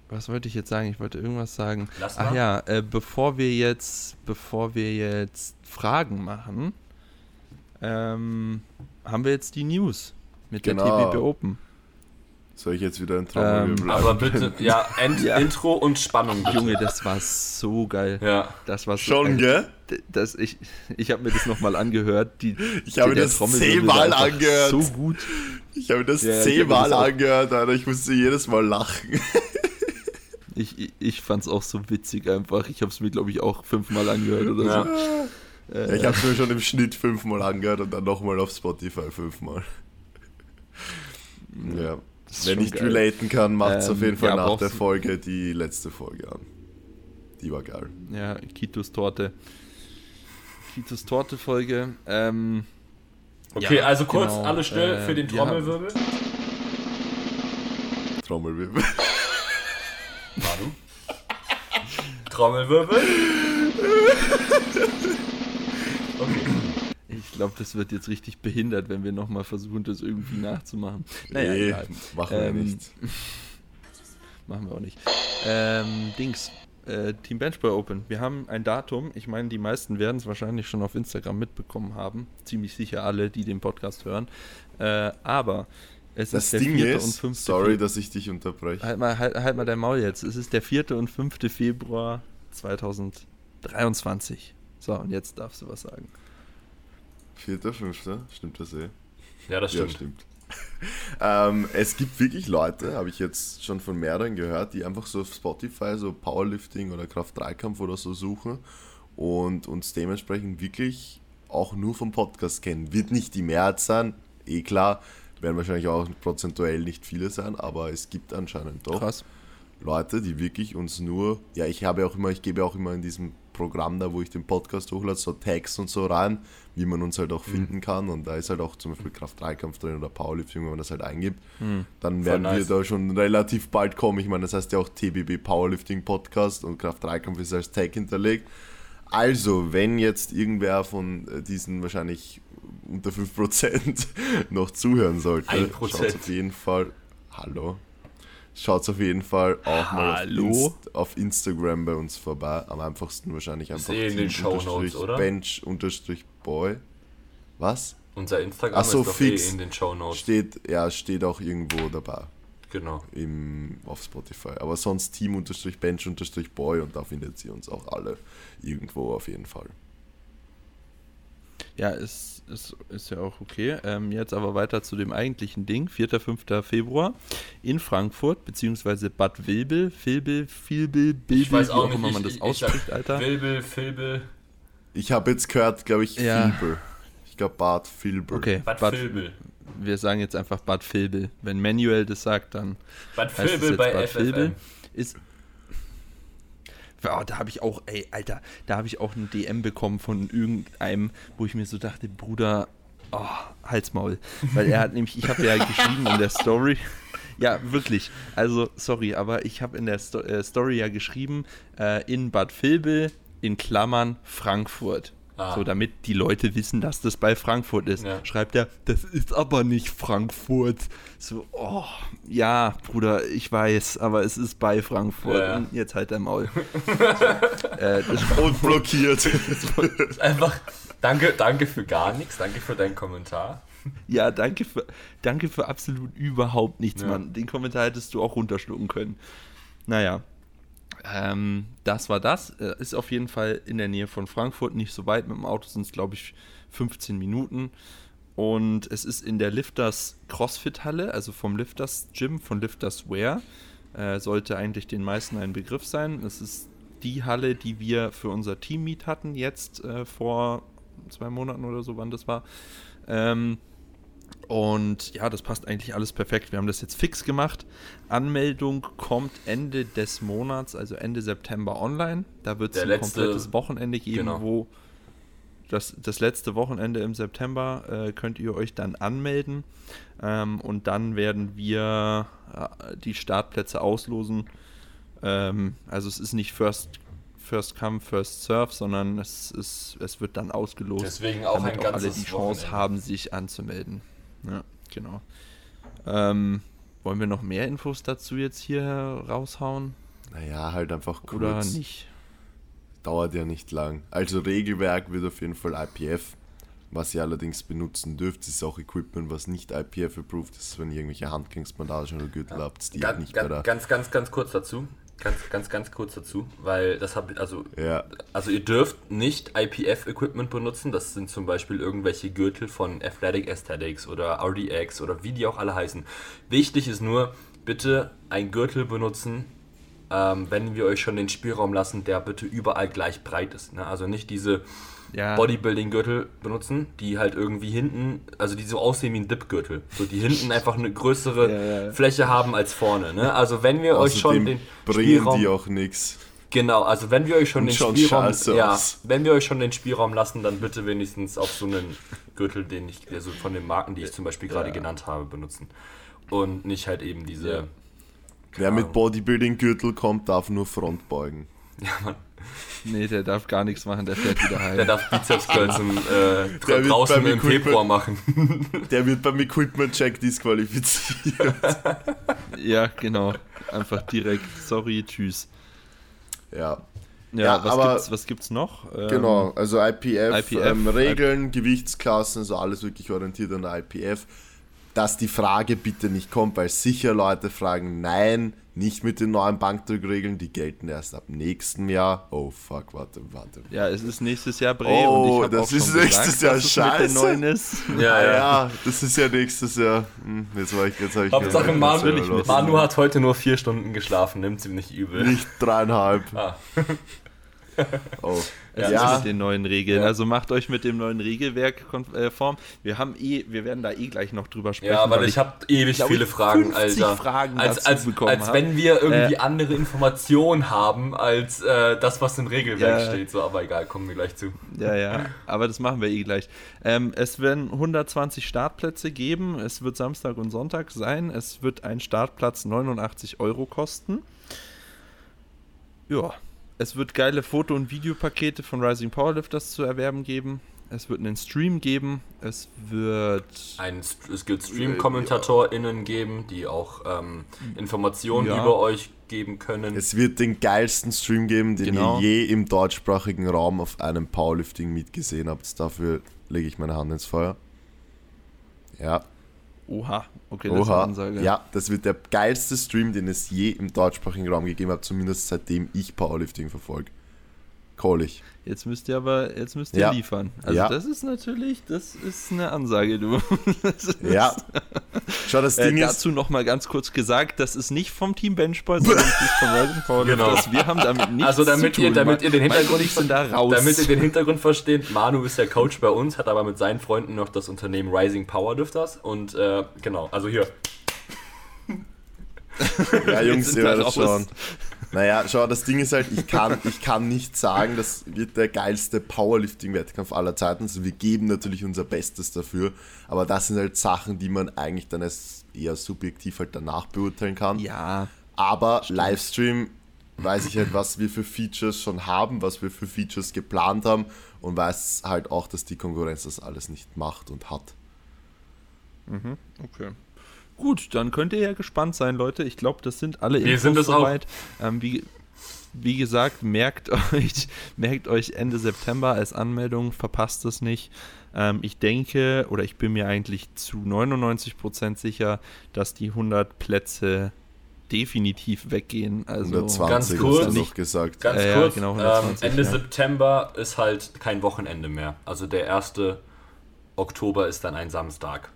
was wollte ich jetzt sagen? Ich wollte irgendwas sagen. Lass Ach mal. ja, äh, bevor wir jetzt, bevor wir jetzt Fragen machen, ähm, haben wir jetzt die News mit Genau. der TBB Open. Soll ich jetzt wieder ein Trommelwirbel Ähm, Aber einblenden? bitte, ja, End, Ja. Intro und Spannung bitte. Junge, das war so geil. Ja. Das war so Schon, geil. gell? Das, ich ich habe mir das nochmal angehört. Die, Ich habe mir das zehnmal angehört. So gut. Ich habe das Ja, hab zehnmal das auch- angehört, Alter. Ich musste jedes Mal lachen. Ich, ich, ich fand es auch so witzig einfach. Ich habe es mir, glaube ich, auch fünfmal angehört oder Ja. so. Ja, ich habe es mir schon im Schnitt fünfmal angehört und dann nochmal auf Spotify fünfmal. Ja. Wenn ich geil. relaten kann, macht es Ähm, auf jeden Fall ja, nach der Folge die letzte Folge an. Die war geil. Ja, Kitos Torte. Kitos Torte-Folge. Ähm, Okay, Ja, also kurz, genau, alle still äh, für den wir haben- Trommelwirbel. Trommelwirbel. Manu. Trommelwirbel. Glaube, das wird jetzt richtig behindert, wenn wir nochmal versuchen, das irgendwie nachzumachen. Naja, nee, egal. machen wir Ähm, nicht. Machen wir auch nicht. Ähm, Dings. Äh, Team Benchball Open. Wir haben ein Datum. Ich meine, die meisten werden es wahrscheinlich schon auf Instagram mitbekommen haben. Ziemlich sicher alle, die den Podcast hören. Äh, aber es Das ist der Ding 4. ist, und 5. sorry, Februar. dass ich dich unterbreche. Halt mal, halt, halt mal dein Maul jetzt. Es ist der 4. und 5. Februar 2023. So, und jetzt darfst du was sagen. Vierter, fünfter, stimmt das eh? Ja, das Ja, stimmt. stimmt. ähm, es gibt wirklich Leute, habe ich jetzt schon von mehreren gehört, die einfach so auf Spotify so Powerlifting oder Kraft-3-Kampf oder so suchen und uns dementsprechend wirklich auch nur vom Podcast kennen. Wird nicht die Mehrheit sein, eh klar, werden wahrscheinlich auch prozentuell nicht viele sein, aber es gibt anscheinend doch Krass. Leute, die wirklich uns nur, ja, ich habe auch immer, ich gebe auch immer in diesem Programm da, wo ich den Podcast hochlade, so Tags und so rein, wie man uns halt auch Mhm. finden kann. Und da ist halt auch zum Beispiel Kraft-3-Kampf drin oder Powerlifting, wenn man das halt eingibt. Mhm. Dann werden nice. wir da schon relativ bald kommen. Ich meine, das heißt ja auch TBB Powerlifting Podcast und Kraft-3-Kampf ist als Tag hinterlegt. Also, wenn jetzt irgendwer von äh, diesen wahrscheinlich unter 5% noch zuhören sollte, 1%. schaut auf jeden Fall, hallo, Schaut auf jeden Fall auch mal auf? Inst auf Instagram bei uns vorbei. Am einfachsten wahrscheinlich einfach eh in den Shownotes, unterstrich oder? Bench unterstrich Boy. Was? Unser Instagram Ach so, ist doch fix. eh in den Show Notes. Steht, ja, steht auch irgendwo dabei Genau. im, auf Spotify. Aber sonst Team Bench Boy und da findet ihr uns auch alle irgendwo auf jeden Fall. Ja, ist, ist, ist ja auch okay. Ähm, jetzt aber weiter zu dem eigentlichen Ding. 4. 5. Februar in Frankfurt, beziehungsweise Bad Wilbel, Filbel, Filbel, Bilbel, Ich weiß wie auch auch nicht, immer ich- man das ich- ich ausspricht, sag Alter. Filbel, Filbel, Ich habe jetzt gehört, glaube ich, Ja. Filbel. Ich glaube Bad Filbel. Okay, Bad, Bad, Filbel. wir sagen jetzt einfach Bad Vilbel. Wenn Manuel das sagt, dann Bad heißt Filbel bei Bad FFM. Vilbel. Ist. Ja, da habe ich auch, ey, Alter, da habe ich auch ein DM bekommen von irgendeinem, wo ich mir so dachte, Bruder, oh, Halsmaul. Weil er hat nämlich, ich habe ja geschrieben in der Story, ja, wirklich, also, sorry, aber ich habe in der Sto äh, Story ja geschrieben, äh, in Bad Vilbel, in Klammern, Frankfurt. Ah. So, damit die Leute wissen, dass das bei Frankfurt ist. Ja. Schreibt er, das ist aber nicht Frankfurt. So, oh, ja, Bruder, ich weiß, aber es ist bei Frankfurt. Ja. Jetzt halt dein Maul. äh, das, Und blockiert. Ist Einfach, danke, danke für gar nichts, danke für deinen Kommentar. ja, danke für, danke für absolut überhaupt nichts, Ja. Mann. Den Kommentar hättest du auch runterschlucken können. Naja, ähm, das war das. Äh, ist auf jeden Fall in der Nähe von Frankfurt, nicht so weit. Mit dem Auto sind es, glaube ich, 15 Minuten. Und es ist in der Lifters CrossFit-Halle, also vom Lifters Gym, von Lifters Wear. Äh, sollte eigentlich den meisten ein Begriff sein. Es ist die Halle, die wir für unser Team-Meet hatten, jetzt äh, vor zwei Monaten oder so, wann das war. Ähm, und ja, das passt eigentlich alles perfekt. Wir haben das jetzt fix gemacht. Anmeldung kommt Ende des Monats, also Ende September online. Da wird es ein letzte- komplettes Wochenende geben, genau. wo das, das letzte Wochenende im September äh, könnt ihr euch dann anmelden. Ähm, und dann werden wir äh, die Startplätze auslosen. Ähm, also es ist nicht First, first Come, First Serve, sondern es, ist, es wird dann ausgelost Deswegen auch damit ein auch alle ganzes die Chance Wochenende. haben, sich anzumelden. Ja, genau. Ähm, wollen wir noch mehr Infos dazu jetzt hier raushauen Naja, halt einfach kurz. oder nicht? Dauert ja nicht lang. Also Regelwerk wird auf jeden Fall IPF. Was ihr allerdings benutzen dürft, ist auch Equipment, was nicht IPF approved ist, wenn ihr irgendwelche Handgelenksbandagen oder Gürtel habt, die Ganz, nicht bei ganz, der... ganz, ganz, ganz kurz dazu. Ganz, ganz, ganz kurz dazu, weil das habt also Ja, Also ihr dürft nicht IPF-Equipment benutzen. Das sind zum Beispiel irgendwelche Gürtel von Athletic Aesthetics oder RDX oder wie die auch alle heißen. Wichtig ist nur, bitte ein Gürtel benutzen, ähm, wenn wir euch schon den Spielraum lassen, der bitte überall gleich breit ist. Ne? Also nicht diese Ja, Bodybuilding-Gürtel benutzen, die halt irgendwie hinten, also die so aussehen wie ein Dip-Gürtel. So die hinten einfach eine größere Ja, ja. Fläche haben als vorne. Ne? Also wenn wir euch schon außerdem den bringen Spielraum... die auch nichts. Genau, also wenn wir euch schon Und den schauen Spielraum, ja, aus. wenn wir euch schon den Spielraum lassen, dann bitte wenigstens auf so einen Gürtel, den ich, also von den Marken, die ich zum Beispiel gerade genannt habe, benutzen. Und nicht halt eben diese. Ja. Wer mit Bodybuilding-Gürtel kommt, darf nur Front beugen. Ja, Mann. Nee, der darf gar nichts machen, der fährt wieder heim. Der darf Bizeps Curls im, äh, Der dra- wird draußen beim im Equipment- Februar machen. Der wird beim Equipment-Check disqualifiziert. ja, genau. Einfach direkt, sorry, tschüss. ja, Ja, Ja, was, aber- gibt's, was gibt's noch? Ähm, genau. Also IPF, IPF, ähm, Regeln, Gewichtsklassen, also alles wirklich orientiert an der IPF. Dass die Frage bitte nicht kommt, weil sicher Leute fragen, nein, nicht mit den neuen Bankdrückregeln, die gelten erst ab nächstem Jahr. Oh fuck, warte, warte. Ja, es ist nächstes Jahr Bre Oh, und ich habe das auch schon ist gesagt, nächstes Jahr mit den scheiße. ist. Ja, ja. ja, das ist ja nächstes Jahr. Hm, jetzt war ich, jetzt habe ich Hauptsache Manu, mit- Manu hat heute nur vier Stunden geschlafen, nimmt ihm nicht übel. Nicht dreieinhalb. Ah. Oh. Es Ja. ist mit den neuen Regeln. Ja. Also macht euch mit dem neuen Regelwerk konform. Wir haben eh, wir werden da eh gleich noch drüber sprechen. Ja, weil weil ich habe ewig glaub, viele Fragen, 50 Alter. Fragen als, als, bekommen als wenn wir irgendwie Äh, andere Informationen haben als äh, das, was im Regelwerk Ja. steht. So, aber egal, kommen wir gleich zu. Ja, ja, aber das machen wir eh gleich. Ähm, es werden 120 Startplätze geben. Es wird Samstag und Sonntag sein. Es wird ein Startplatz 89 Euro kosten. Ja, es wird geile Foto- und Videopakete von Rising Powerlifters zu erwerben geben. Es wird einen Stream geben. Es wird. Ein, es wird Stream-KommentatorInnen geben, die auch ähm, Informationen Ja. über euch geben können. Es wird den geilsten Stream geben, den Genau. ihr je im deutschsprachigen Raum auf einem Powerlifting-Meet gesehen habt. Dafür lege ich meine Hand ins Feuer. Ja, Oha, okay, das ist eine. Ansage. Ja, das wird der geilste Stream, den es je im deutschsprachigen Raum gegeben hat, zumindest seitdem ich Powerlifting verfolge. Call ich. Jetzt müsst ihr aber, jetzt müsst ihr Ja. liefern. Also Ja. das ist natürlich, das ist eine Ansage, du. Das ist, Ja. Schau, das Äh, Ding ist, dazu nochmal ganz kurz gesagt, das ist nicht vom Team Benchboy, sondern das ist vom Rising Powerlifters. Wir haben damit nichts Also damit zu ihr- tun. damit ihr den Hintergrund sind da raus. Damit ihr den Hintergrund versteht, Manu ist der Coach bei uns, hat aber mit seinen Freunden noch das Unternehmen Rising Powerlifters und äh, genau, also hier. Ja, Jungs, ihr werdet schauen. Naja, schau, das Ding ist halt, ich kann, ich kann nicht sagen, das wird der geilste Powerlifting-Wettkampf aller Zeiten. Also wir geben natürlich unser Bestes dafür, aber das sind halt Sachen, die man eigentlich dann als eher subjektiv halt danach beurteilen kann. Ja, Aber Livestream weiß ich halt, was wir für Features schon haben, was wir für Features geplant haben und weiß halt auch, dass die Konkurrenz das alles nicht macht und hat. okay. Gut, dann könnt ihr ja gespannt sein, Leute. Ich glaube, das sind alle Wir sind es auch. soweit. Ähm, wie, wie gesagt, merkt euch, merkt euch Ende September als Anmeldung, verpasst es nicht. Ähm, ich denke, oder ich bin mir eigentlich zu 99% sicher, dass die 100 Plätze definitiv weggehen. Also 120 ganz kurz. noch gesagt. Ganz Äh, ja, kurz, genau, ähm, 120, Ende ja. September ist halt kein Wochenende mehr. Also der 1. Oktober ist dann ein Samstag.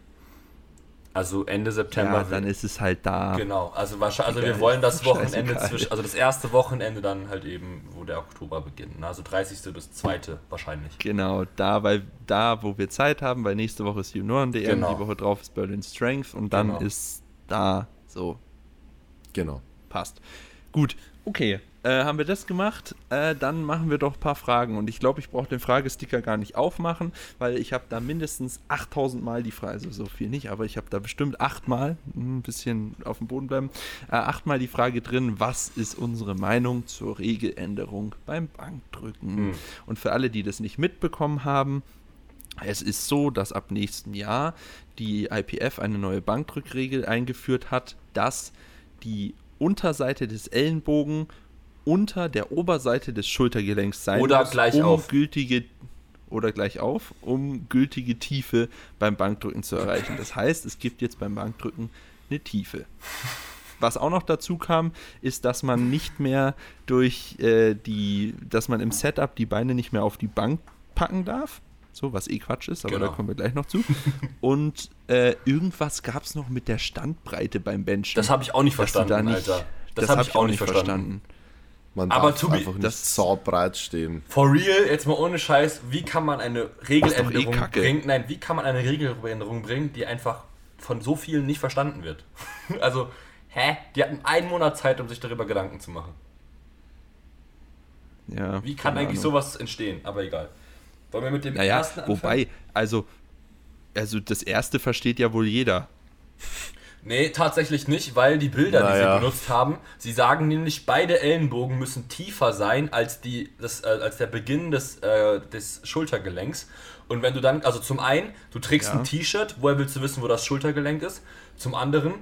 Also Ende September. ja, dann ist es halt da. Genau, also wahrscheinlich, also wir wollen das Wochenende zwischen, also das erste Wochenende dann halt eben, wo der Oktober beginnt. ne? Also 30. bis 2. wahrscheinlich. Genau, da, weil da, wo wir Zeit haben, weil nächste Woche ist Junioren-DM, Genau. die Woche drauf ist Berlin Strength und dann Genau. ist da so, Genau. passt. Gut, okay. Äh, haben wir das gemacht? Äh, dann machen wir doch ein paar Fragen. Und ich glaube, ich brauche den Fragesticker gar nicht aufmachen, weil ich habe da mindestens 8000 Mal die Frage, also so viel nicht, aber ich habe da bestimmt achtmal, ein bisschen auf dem Boden bleiben, äh, achtmal die Frage drin, was ist unsere Meinung zur Regeländerung beim Bankdrücken? Mhm. Und für alle, die das nicht mitbekommen haben, es ist so, dass ab nächstem Jahr die IPF eine neue Bankdrückregel eingeführt hat, dass die Unterseite des Ellenbogen unter der Oberseite des Schultergelenks sein Oder muss, gleich um auf. gültige oder gleich auf, um gültige Tiefe beim Bankdrücken zu erreichen. Das heißt, es gibt jetzt beim Bankdrücken eine Tiefe. Was auch noch dazu kam, ist, dass man nicht mehr durch äh, die, dass man im Setup die Beine nicht mehr auf die Bank packen darf. So, was eh Quatsch ist, aber Genau. da kommen wir gleich noch zu. Und äh, irgendwas gab es noch mit der Standbreite beim Benchen. Das habe ich auch nicht verstanden, da nicht- Alter. Das, habe ich auch nicht verstanden. Man Aber darf to be- einfach nicht das- saubreit stehen. For real, jetzt mal ohne Scheiß, wie kann man eine Regeländerung eh bringen? Nein, wie kann man eine Regeländerung bringen, die einfach von so vielen nicht verstanden wird? also, hä? Die hatten einen Monat Zeit, um sich darüber Gedanken zu machen. Ja, Wie kann eigentlich Ahnung. sowas entstehen? Aber egal. Wollen wir mit dem Naja, ersten anfangen? wobei, also, also das erste versteht ja wohl jeder. Nee, tatsächlich nicht, weil die Bilder, die Naja. sie benutzt haben, sie sagen nämlich, beide Ellenbogen müssen tiefer sein als, die, das, äh, als der Beginn des, äh, des Schultergelenks. Und wenn du dann, also zum einen, du trägst Ja. ein T-Shirt, woher willst du wissen, wo das Schultergelenk ist? Zum anderen,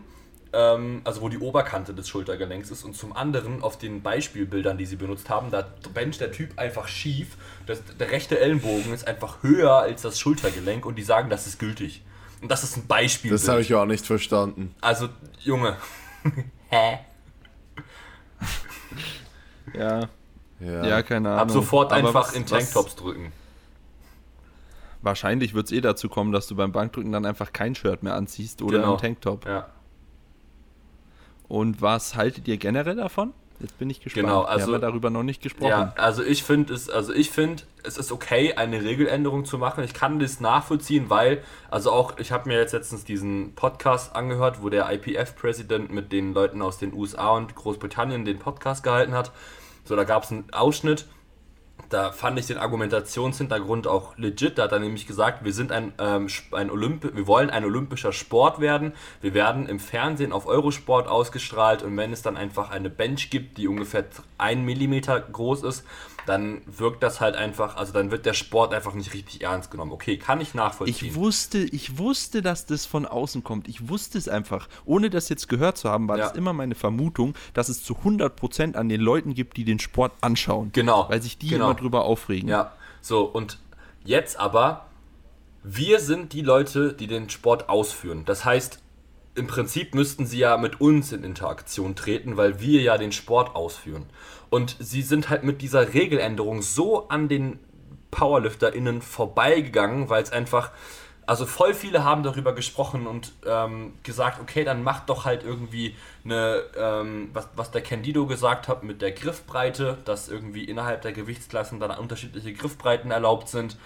ähm, also wo die Oberkante des Schultergelenks ist. Und zum anderen, auf den Beispielbildern, die sie benutzt haben, da bencht der Typ einfach schief. Das, der rechte Ellenbogen ist einfach höher als das Schultergelenk und die sagen, das ist gültig. Und das ist ein Beispiel. Das habe ich auch nicht verstanden. Also, Junge. Hä? Ja, Ja. ja, keine Ahnung. Ab sofort Aber einfach was- in was- Tanktops drücken. Wahrscheinlich wird es eh dazu kommen, dass du beim Bankdrücken dann einfach kein Shirt mehr anziehst oder Genau. einen Tanktop. Ja. Und was haltet ihr generell davon? Jetzt bin ich gespannt. Genau, Wir also- haben ja darüber noch nicht gesprochen. Ja, also ich finde es, also ich finde, es ist okay, eine Regeländerung zu machen. Ich kann das nachvollziehen, weil, also auch, ich habe mir jetzt letztens diesen Podcast angehört, wo der IPF-Präsident mit den Leuten aus den USA und Großbritannien den Podcast gehalten hat. So, da gab es einen Ausschnitt. Da fand ich den Argumentationshintergrund auch legit. Da hat er nämlich gesagt, wir sind ein, ähm, ein Olymp wir wollen ein olympischer Sport werden. Wir werden im Fernsehen auf Eurosport ausgestrahlt und wenn es dann einfach eine Bench gibt, die ungefähr ein Millimeter groß ist, dann wirkt das halt einfach, also dann wird der Sport einfach nicht richtig ernst genommen. Okay, kann ich nachvollziehen. Ich wusste, ich wusste, dass das von außen kommt. Ich wusste es einfach. Ohne das jetzt gehört zu haben, war Ja. das immer meine Vermutung, dass es zu 100% an den Leuten gibt, die den Sport anschauen. Genau, Weil sich die genau. immer drüber aufregen. Ja, so und jetzt aber, wir sind die Leute, die den Sport ausführen. Das heißt, im Prinzip müssten sie ja mit uns in Interaktion treten, weil wir ja den Sport ausführen. Und sie sind halt mit dieser Regeländerung so an den PowerlifterInnen vorbeigegangen, weil es einfach, also voll viele haben darüber gesprochen und ähm, gesagt, okay, dann macht doch halt irgendwie eine, ähm, was, was der Candido gesagt hat mit der Griffbreite, dass irgendwie innerhalb der Gewichtsklassen dann unterschiedliche Griffbreiten erlaubt sind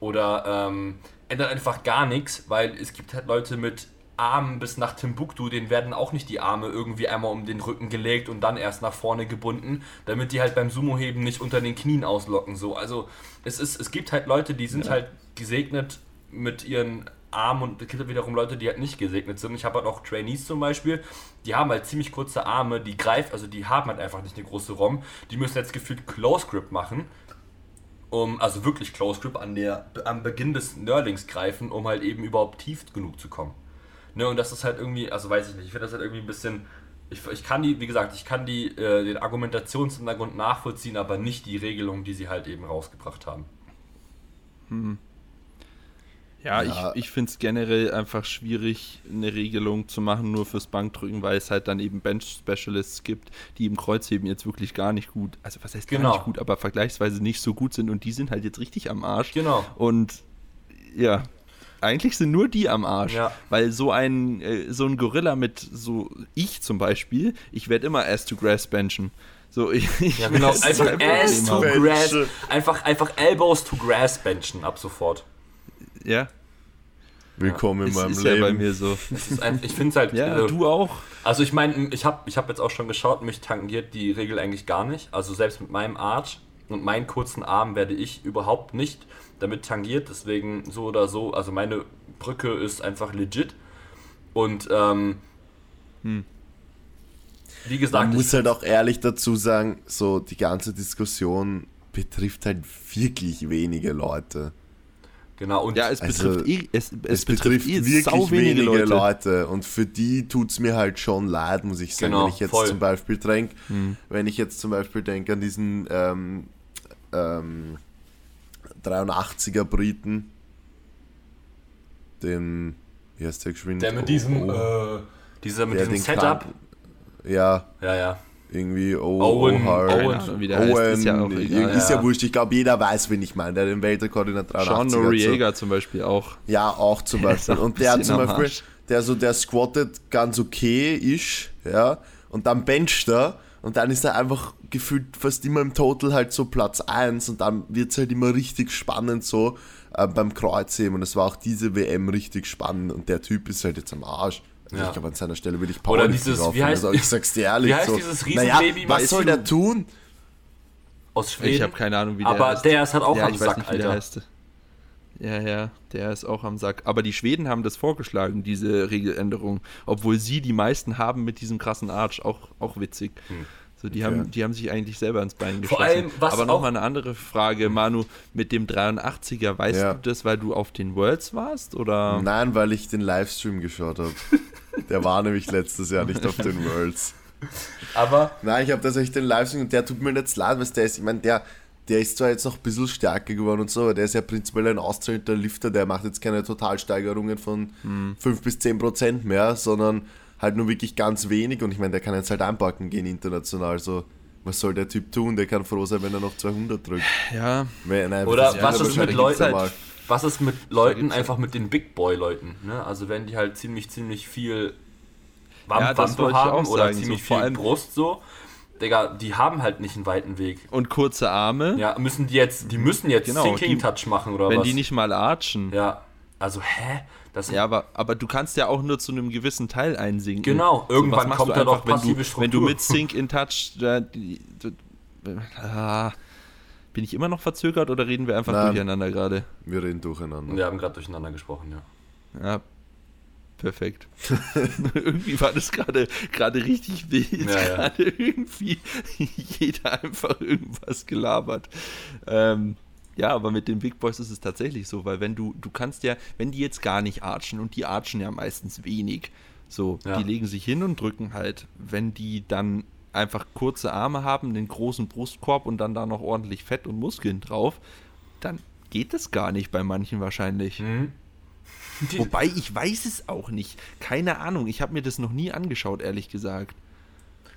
oder ähm, ändert einfach gar nichts, weil es gibt halt Leute mit Armen bis nach Timbuktu, denen werden auch nicht die Arme irgendwie einmal um den Rücken gelegt und dann erst nach vorne gebunden, damit die halt beim Sumo-Heben nicht unter den Knien auslocken. So. Also es, ist, es gibt halt Leute, die sind halt gesegnet mit ihren Armen und es gibt halt wiederum Leute, die halt nicht gesegnet sind. Ich habe halt auch Trainees zum Beispiel, die haben halt ziemlich kurze Arme, die greifen, also die haben halt einfach nicht eine große ROM. Die müssen jetzt gefühlt Close Grip machen um, also wirklich Close Grip an der, am Beginn des Nurlings greifen, um halt eben überhaupt tief genug zu kommen. Ne, und das ist halt irgendwie, also weiß ich nicht, ich finde das halt irgendwie ein bisschen, ich, ich kann die, wie gesagt, ich kann die, äh, den Argumentationshintergrund nachvollziehen, aber nicht die Regelung, die sie halt eben rausgebracht haben. Ja, Ja. ich, ich finde es generell einfach schwierig, eine Regelung zu machen, nur fürs Bankdrücken, weil es halt dann eben Bench-Specialists gibt, die im Kreuzheben jetzt wirklich gar nicht gut, also was heißt Genau. gar nicht gut, aber vergleichsweise nicht so gut sind und die sind halt jetzt richtig am Arsch. Genau. Und ja, eigentlich sind nur die am Arsch, Ja. weil so ein, äh, so ein Gorilla mit so, ich zum Beispiel, ich werde immer Ass to Grass benchen. So, ich, ich Ja, genau, einfach Ass to haben. Grass, einfach, einfach Elbows to Grass benchen ab sofort. Ja, Willkommen in ist, meinem ist Leben. ja bei mir so. Ist ein, ich finde es halt, Ja, äh, du auch. Also ich meine, ich habe ich hab jetzt auch schon geschaut, mich tangiert die Regel eigentlich gar nicht. Also selbst mit meinem Arch und meinen kurzen Arm werde ich überhaupt nicht damit tangiert. Deswegen so oder so, also meine Brücke ist einfach legit. Und ähm, wie gesagt, Man ich muss halt auch ehrlich dazu sagen, so die ganze Diskussion betrifft halt wirklich wenige Leute. genau und Ja, es Also, betrifft eh, es, es, Es, betrifft, eh wirklich sau wenige, wenige Leute. Und für die tut es mir halt schon leid, muss ich sagen. Genau, wenn ich jetzt voll. zum Beispiel denk, Hm. wenn ich jetzt zum Beispiel denke an diesen ähm, ähm, 83er Briten, den, wie heißt der geschwind? der mit Oh, diesem, oh, äh, dieser mit der diesem Setup, Kranken- Ja, ja, ja, irgendwie oh, Owen-. Owen- Ahnung, wie der heißt, ist ja auch egal. ist ja Ja. wurscht. Ich glaube, jeder weiß, wen ich meine. Der den Weltrekord in der 83er Sean hat, so. Noriega zum Beispiel auch. Ja, auch zum Beispiel. auch Und der hat zum Beispiel, Arsch. der so, der squattet ganz okay ist, ja, und dann bencht er und dann ist er einfach gefühlt fast immer im Total halt so Platz 1 und dann wird es halt immer richtig spannend so äh, beim Kreuzheben und es war auch diese WM richtig spannend und der Typ ist halt jetzt am Arsch. Also Ja. Ich glaube, an seiner Stelle würde ich Oder Powerlifting dieses- drauf wie heißt- also ich sag's dir ehrlich. wie heißt so, dieses naja, Riesenbaby, was weißt soll der tun? aus Schweden. Ich habe keine Ahnung, wie der Aber heißt. der ist halt auch ja, am ich weiß Sack, nicht, wie der Alter. heißt. Ja, ja, der ist auch am Sack. Aber die Schweden haben das vorgeschlagen, diese Regeländerung. Obwohl sie die meisten haben mit diesem krassen Arch. Auch, auch witzig. So, die, haben, die haben sich eigentlich selber ins Bein geschossen. Vor allem, was Aber nochmal eine andere Frage, Manu. Mit dem 83er, weißt Ja. du das, weil du auf den Worlds warst? Oder? Nein, weil ich den Livestream geschaut habe. Der war nämlich letztes Jahr nicht auf den Worlds. Aber Nein, ich habe tatsächlich den Livestream und der tut mir jetzt leid, was der ist. Ich meine, der, der ist zwar jetzt noch ein bisschen stärker geworden und so, aber der ist ja prinzipiell ein austrainierter Lifter, der macht jetzt keine Totalsteigerungen von 5 bis 10 Prozent mehr, sondern halt nur wirklich ganz wenig und ich meine, der kann jetzt halt einpacken gehen international. So, was soll der Typ tun? Der kann froh sein, wenn er noch 200 drückt. Ja, Wenn, nein, Oder was ja, ist mit Leuten- mal. Was ist mit Leuten, ja- einfach mit den Big Boy-Leuten? Ne? Also wenn die halt ziemlich, ziemlich viel Ja, Wampe ich haben oder sagen, ziemlich so viel Brust so, Digga, die haben halt nicht einen weiten Weg. und kurze Arme. Ja, müssen die jetzt, die müssen jetzt Genau, Sinking Touch machen oder wenn was? die nicht mal archen. ja, also hä? Das Ja, aber, aber du kannst ja auch nur zu einem gewissen Teil einsinken. Genau, irgendwann kommt du da doch einfach, wenn passive du, Struktur. wenn du mit Sync in Touch. Da, die, du, ah, bin ich immer noch verzögert oder reden wir einfach Nein. durcheinander gerade? Wir reden durcheinander. Wir haben gerade durcheinander gesprochen, ja. Ja. Perfekt. irgendwie war das gerade gerade richtig wild. Ja, ja. Gerade irgendwie jeder einfach irgendwas gelabert. Ähm, ja, aber mit den Big Boys ist es tatsächlich so, weil wenn du, du kannst ja, wenn die jetzt gar nicht archen und die archen ja meistens wenig, so, Ja. die legen sich hin und drücken halt, wenn die dann einfach kurze Arme haben, den großen Brustkorb und dann da noch ordentlich Fett und Muskeln drauf, dann geht das gar nicht bei manchen wahrscheinlich. Mhm. Wobei ich weiß es auch nicht. Keine Ahnung. Ich habe mir das noch nie angeschaut, ehrlich gesagt.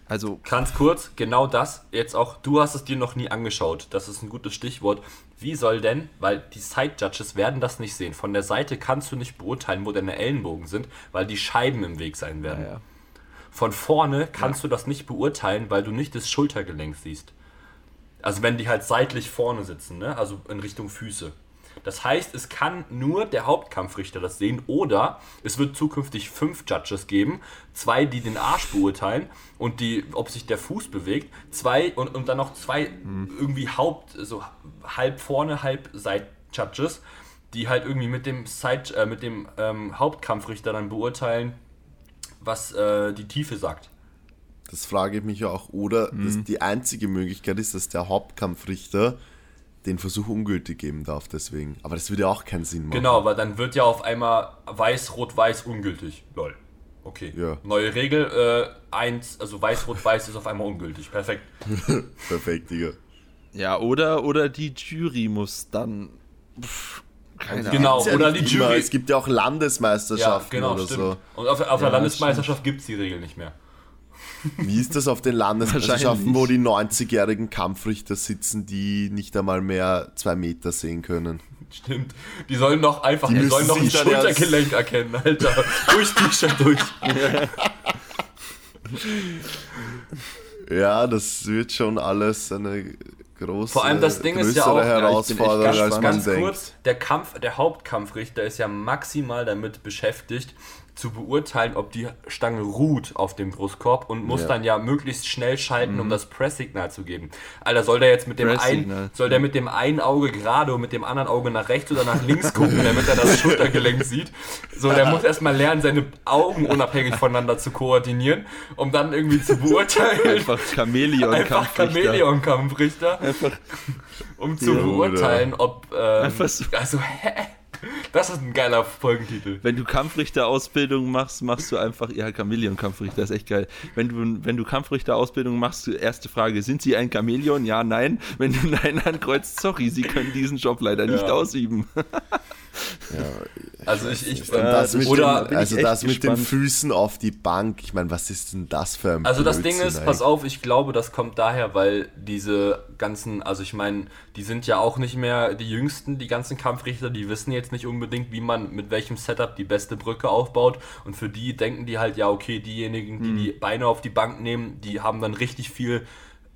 Also, Ganz kurz, genau das, jetzt auch, du hast es dir noch nie angeschaut, das ist ein gutes Stichwort. Wie soll denn, weil die Side-Judges werden das nicht sehen, von der Seite kannst du nicht beurteilen, wo deine Ellenbogen sind, weil die Scheiben im Weg sein werden. naja. Von vorne kannst du das nicht beurteilen, weil du nicht das Schultergelenk siehst. Also wenn die halt seitlich vorne sitzen, ne? also in Richtung Füße. Das heißt, es kann nur der Hauptkampfrichter das sehen oder es wird zukünftig fünf Judges geben, zwei, die den Arsch beurteilen und die, ob sich der Fuß bewegt, zwei und, und dann noch zwei irgendwie Haupt, so halb vorne, halb seit Judges, die halt irgendwie mit dem Side, äh, mit dem ähm, Hauptkampfrichter dann beurteilen, was äh, die Tiefe sagt. Das frage ich mich auch. Oder Mhm. dass die einzige Möglichkeit ist, dass der Hauptkampfrichter den Versuch ungültig geben darf, deswegen. Aber das würde ja auch keinen Sinn machen. Genau, weil dann wird ja auf einmal weiß, rot, weiß ungültig. Lol. Okay. Ja. Neue Regel, äh, eins, also weiß, rot, weiß ist auf einmal ungültig. Perfekt. Perfekt, Digga. Ja, oder, oder die Jury muss dann. Pff, keine Genau. Ja Oder die immer. Jury- Es gibt ja auch Ja, Landesmeisterschaften genau, oder stimmt. so. Und auf, auf der Ja, Landesmeisterschaft gibt es die Regel nicht mehr. Wie ist das auf den Landesmeisterschaften, wo die 90-jährigen Kampfrichter sitzen, die nicht einmal mehr zwei Meter sehen können? Stimmt. Die sollen doch einfach, Die die sollen doch ein Schultergelenk erkennen, Alter. durch T-Shirt durch. Ja, das wird schon alles eine große, Vor allem das Ding ist ja auch- ja, ich bin echt Herausforderung, ganz- Ganz kurz, der Kampf, der Hauptkampfrichter ist ja maximal damit beschäftigt, zu beurteilen, ob die Stange ruht auf dem Brustkorb und muss Ja. dann ja möglichst schnell schalten, um das Presssignal zu geben. Alter, soll der jetzt mit dem einen, soll der mit dem einen Auge gerade und mit dem anderen Auge nach rechts oder nach links gucken, damit er das Schultergelenk sieht? So, der muss erstmal lernen, seine Augen unabhängig voneinander zu koordinieren, um dann irgendwie zu beurteilen. Einfach Chamäleon Einfach Chamäleon-Kampfrichter. Um zu Ja, beurteilen, ob. Ähm, Einfach so. Also, hä? Das ist ein geiler Folgentitel. Wenn du Kampfrichter-Ausbildung machst, machst du einfach, ja, Chamäleon-Kampfrichter ist echt geil. Wenn du, wenn du Kampfrichter-Ausbildung machst, erste Frage, sind sie ein Chamäleon? Ja, nein. Wenn du Nein ankreuzt, sorry, sie können diesen Job leider nicht Ja. Also, ich. ich Und das mit, oder. den, also ich das mit den gespannt. Füßen auf die Bank, ich meine, was ist denn das für ein Also das Ding Blödsinn ist, pass eigentlich? auf, ich glaube, das kommt daher, weil diese ganzen, also ich meine, die sind ja auch nicht mehr die jüngsten, die ganzen Kampfrichter, die wissen jetzt nicht unbedingt, wie man mit welchem Setup die beste Brücke aufbaut und für die denken die halt, ja okay, diejenigen, die die Beine auf die Bank nehmen, die haben dann richtig viel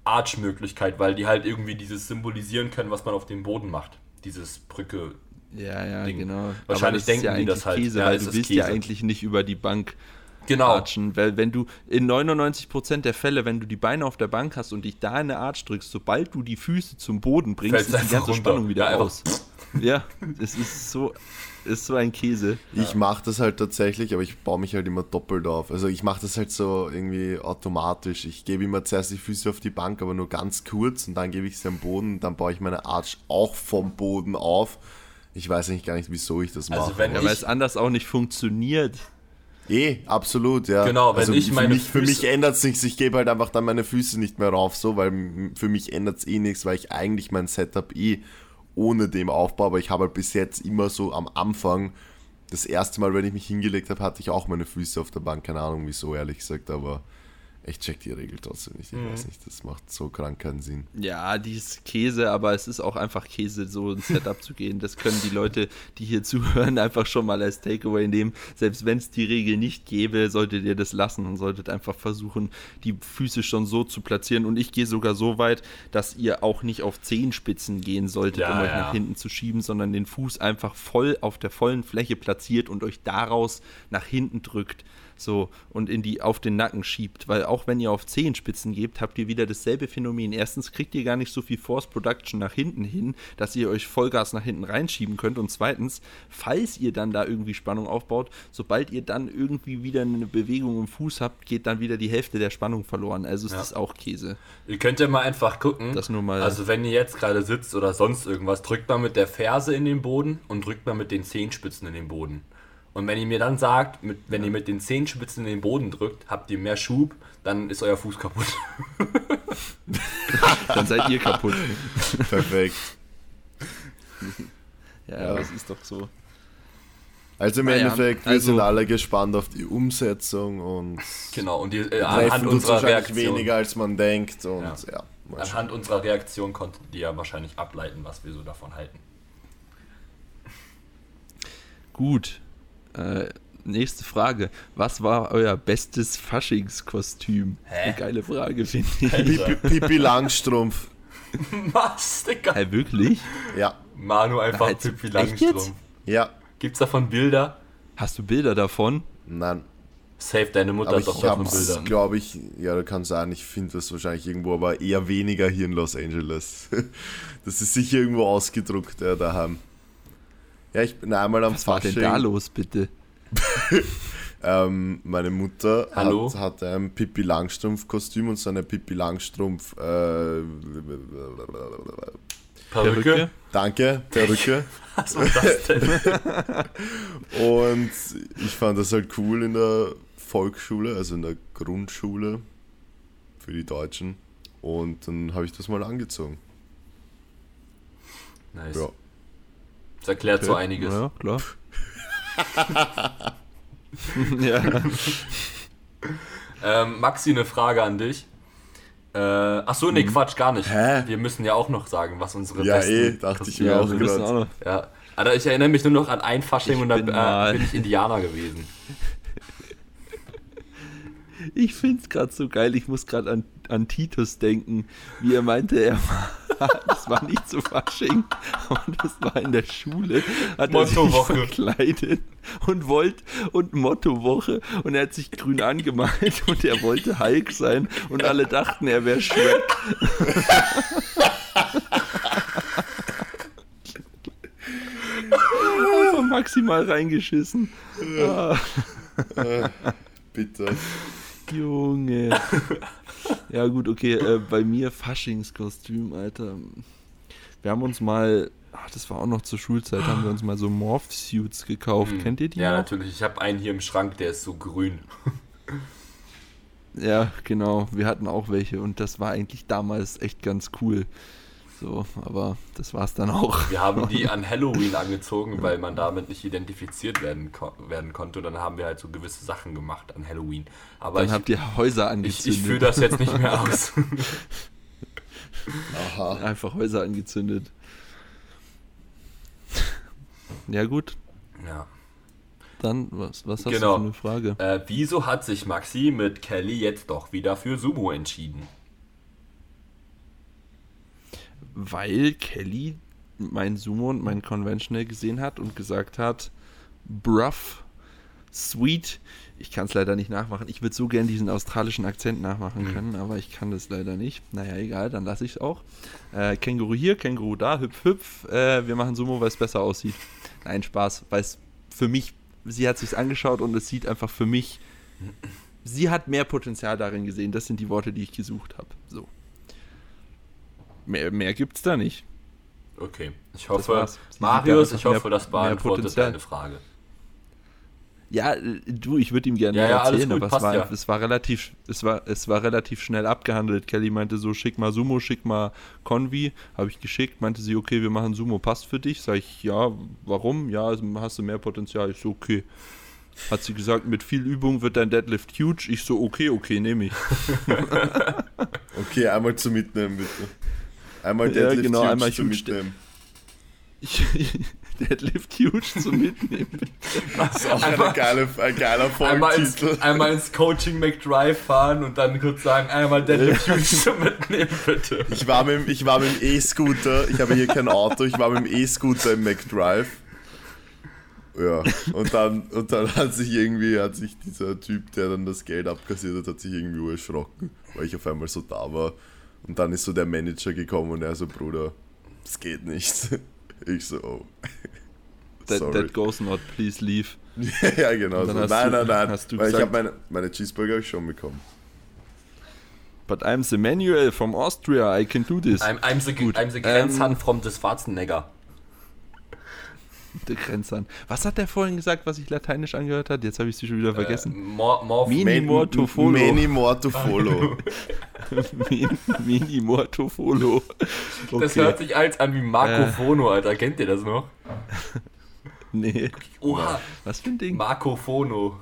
Arch-Möglichkeit, weil die halt irgendwie dieses symbolisieren können, was man auf dem Boden macht, dieses Brücke. Ja, ja, Ding. genau. Wahrscheinlich das ist denken die das eigentlich halt. Käse, Ja, weil du willst ja Käse. eigentlich nicht über die Bank Genau. archen, weil wenn du in 99% der Fälle, wenn du die Beine auf der Bank hast und dich da in eine Arch drückst, sobald du die Füße zum Boden bringst, Fällt's ist die ganze runter. Spannung wieder Ja, aus. Ja, es ist so, ist so ein Käse. Ich mache das halt tatsächlich, aber ich baue mich halt immer doppelt auf. Also ich mache das halt so irgendwie automatisch. Ich gebe immer zuerst die Füße auf die Bank, aber nur ganz kurz und dann gebe ich sie am Boden und dann baue ich meine Arch auch vom Boden auf. Ich weiß eigentlich gar nicht, wieso ich das mache. Also wenn Ja, ich- weil es anders auch nicht funktioniert. Eh, absolut, ja. Genau, wenn also ich für meine mich, Für Füße- mich ändert es nichts, ich gebe halt einfach dann meine Füße nicht mehr rauf, so, weil für mich ändert es eh nichts, weil ich eigentlich mein Setup eh ohne dem aufbaue, aber ich habe halt bis jetzt immer so am Anfang, das erste Mal, wenn ich mich hingelegt habe, hatte ich auch meine Füße auf der Bank, keine Ahnung wieso, ehrlich gesagt, aber ich check die Regel trotzdem nicht, ich Mhm. weiß nicht, das macht so krank keinen Sinn. Ja, die ist Käse, aber es ist auch einfach Käse, so ein Setup zu gehen. Das können die Leute, die hier zuhören, einfach schon mal als Takeaway nehmen. Selbst wenn es die Regel nicht gäbe, solltet ihr das lassen und solltet einfach versuchen, die Füße schon so zu platzieren. Und ich gehe sogar so weit, dass ihr auch nicht auf Zehenspitzen gehen solltet, Ja, um euch ja. nach hinten zu schieben, sondern den Fuß einfach voll auf der vollen Fläche platziert und euch daraus nach hinten drückt. So, und in die, auf den Nacken schiebt. Weil auch wenn ihr auf Zehenspitzen gebt, habt ihr wieder dasselbe Phänomen. Erstens kriegt ihr gar nicht so viel Force Production nach hinten hin, dass ihr euch Vollgas nach hinten reinschieben könnt. Und zweitens, falls ihr dann da irgendwie Spannung aufbaut, sobald ihr dann irgendwie wieder eine Bewegung im Fuß habt, geht dann wieder die Hälfte der Spannung verloren. Also ist Ja. das auch Käse. Ihr könnt ja mal einfach gucken. Das nur mal- Also wenn ihr jetzt gerade sitzt oder sonst irgendwas, drückt mal mit der Ferse in den Boden und drückt mal mit den Zehenspitzen in den Boden. Und wenn ihr mir dann sagt, mit, wenn ihr mit den Zehenspitzen in den Boden drückt, habt ihr mehr Schub, dann ist euer Fuß kaputt. Dann seid ihr kaputt. Perfekt. Ja, Ja. das ist doch so. Also im Naja, Endeffekt, wir also- sind alle gespannt auf die Umsetzung und genau, und die, äh, treffen anhand uns unserer wahrscheinlich Reaktion, weniger als man denkt und Ja. ja, anhand unserer Reaktion konntet ihr ja wahrscheinlich ableiten, was wir so davon halten. Gut. Äh, nächste Frage. Was war euer bestes Faschingskostüm? Eine geile Frage, finde ich. Pipi, Pipi Langstrumpf. Was, Digga? Hey, wirklich? Ja, Manu einfach Jetzt- Pippi Langstrumpf. ja, Gibt's davon Bilder? Hast du Bilder davon? nein. Safe, deine Mutter Aber hat doch ich davon Bilder. glaube ich, ja, da kann sein, ich finde das wahrscheinlich irgendwo, aber eher weniger hier in Los Angeles. Das ist sicher irgendwo ausgedruckt, ja, daheim. Ja, ich bin einmal am Was war denn Fasching. da los, bitte? Ähm, meine Mutter Hallo? hat, hat ein Pippi Langstrumpf-Kostüm und so eine Pippi Langstrumpf. Äh, Perücke? danke, Perücke. Was war das denn? Und ich fand das halt cool in der Volksschule, also in der Grundschule für die Deutschen. Und dann habe ich das mal angezogen. Nice. Ja. Das erklärt so Okay. einiges. Ja, klar. ja. Ähm, Maxi, eine Frage an dich. Äh, ach so, nee, Quatsch, gar nicht. Mhm. Hä? Wir müssen ja auch noch sagen, was unsere Ja, besten... eh, dachte ich mir ja, auch wir gerade. auch noch. Ja. Alter, ich erinnere mich nur noch an ein Fasching Ich und dann bin äh, bin ich Indianer gewesen. Ich find's gerade so geil. Ich muss gerade an, an Titus denken, wie er meinte, er war, das war nicht zu Fasching, aber das war in der Schule. Hat er sich verkleidet und wollte und Mottowoche und er hat sich grün angemalt und er wollte Hulk sein und alle dachten, er wäre Shrek. Einfach maximal reingeschissen. Ah. Bitte. Junge. Ja, gut, okay. Äh, bei mir Faschingskostüm, Alter. Wir haben uns mal, ach, das war auch noch zur Schulzeit, haben wir uns mal so Morph-Suits gekauft. Kennt ihr die Ja, noch? natürlich. Ich habe einen hier im Schrank, der ist so grün. Ja, genau. Wir hatten auch welche und das war eigentlich damals echt ganz cool. So, aber das war's dann auch. Wir haben die an Halloween angezogen, weil man damit nicht identifiziert werden, ko werden konnte. Und dann haben wir halt so gewisse Sachen gemacht an Halloween. Aber Dann ich, habt ihr Häuser ich, angezündet. ich führe das jetzt nicht mehr aus. Aha. Einfach Häuser angezündet. Ja, gut. ja. Dann, was, was hast Genau. du für eine Frage? Äh, wieso hat sich Maxi mit Kelly jetzt doch wieder für Sumo entschieden? Weil Kelly mein Sumo und mein Conventional gesehen hat und gesagt hat, bruff, sweet. Ich kann es leider nicht nachmachen. Ich würde so gern diesen australischen Akzent nachmachen Mhm. können, aber ich kann das leider nicht. Naja, egal, dann lasse ich es auch. Äh, Känguru hier, Känguru da, hüpf, hüpf. Äh, wir machen Sumo, weil es besser aussieht. Nein, Spaß, weil es für mich, sie hat sich's angeschaut und es sieht einfach für mich, sie hat mehr Potenzial darin gesehen. Das sind die Worte, die ich gesucht habe. So. Mehr, mehr gibt's da nicht. Okay. Ich hoffe, Marius, ich hoffe, das beantwortet Potenzial. deine Frage. Ja, äh, du, ich würde ihm gerne Ja, ja, erzählen, gut, aber es war, ja. es war relativ, es war, es war relativ schnell abgehandelt. Kelly meinte so, schick mal Sumo, schick mal Convi. Habe ich geschickt, meinte sie, okay, wir machen Sumo, passt für dich. Sag ich, ja, warum? Ja, hast du mehr Potenzial. Ich so, okay. Hat sie gesagt, mit viel Übung wird dein Deadlift huge. Ich so, okay, okay, nehme ich. Okay, einmal zum Mitnehmen, bitte. Einmal Ja, Deadlift genau, Huge einmal zum Huge Mitnehmen. Deadlift huge zum Mitnehmen. Das ist auch eine geile, ein geiler Einmal ins, Folgentitel. einmal ins Coaching McDrive fahren und dann kurz sagen, einmal Deadlift Huge zum mitnehmen, bitte. Ich war mit, dem- ich war mit dem E-Scooter, ich habe hier kein Auto, ich war mit dem E-Scooter im McDrive. Ja, und dann, und dann hat sich irgendwie, hat sich dieser Typ, der dann das Geld abkassiert hat, hat sich irgendwie erschrocken, weil ich auf einmal so da war. Und dann ist so der Manager gekommen und er so, Bruder, das geht nicht. Ich so, oh. That, Sorry. that goes not, please leave. ja, genau. So. Nein, du- nein, nein. hast du weil ich habe meine, meine Cheeseburger hab ich schon bekommen. But I'm the Manuel from Austria, I can do this. I'm, I'm the, Gut, I'm the ähm, Grenzhand from the Schwarzenegger. Grenzern. Was hat der vorhin gesagt, was ich lateinisch angehört hat? Jetzt habe ich sie schon wieder vergessen. Äh, more, more Mini morto follow. Many more to follow. Mini, Mini morto follow. Das hört sich als an wie Marco Äh. Fono, Alter. Kennt ihr das noch? Nee. Oha, Was für ein Ding? Marco Fono.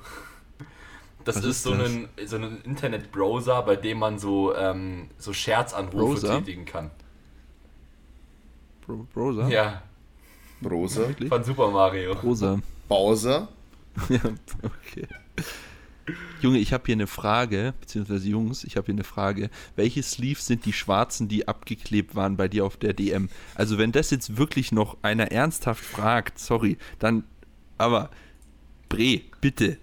Das ist, ist so, das? Ein, so ein Internetbrowser, bei dem man so, ähm, so Scherzanrufe Browser? tätigen kann. Bro Browser? Ja, Rosa. Von Super Mario. Rosa. Bowser. Ja, okay. Junge, ich habe hier eine Frage, beziehungsweise Jungs, ich habe hier eine Frage. Welche Sleeves sind die schwarzen, die abgeklebt waren bei dir auf der DM? Also wenn das jetzt wirklich noch einer ernsthaft fragt, sorry, dann, aber Bre, bitte.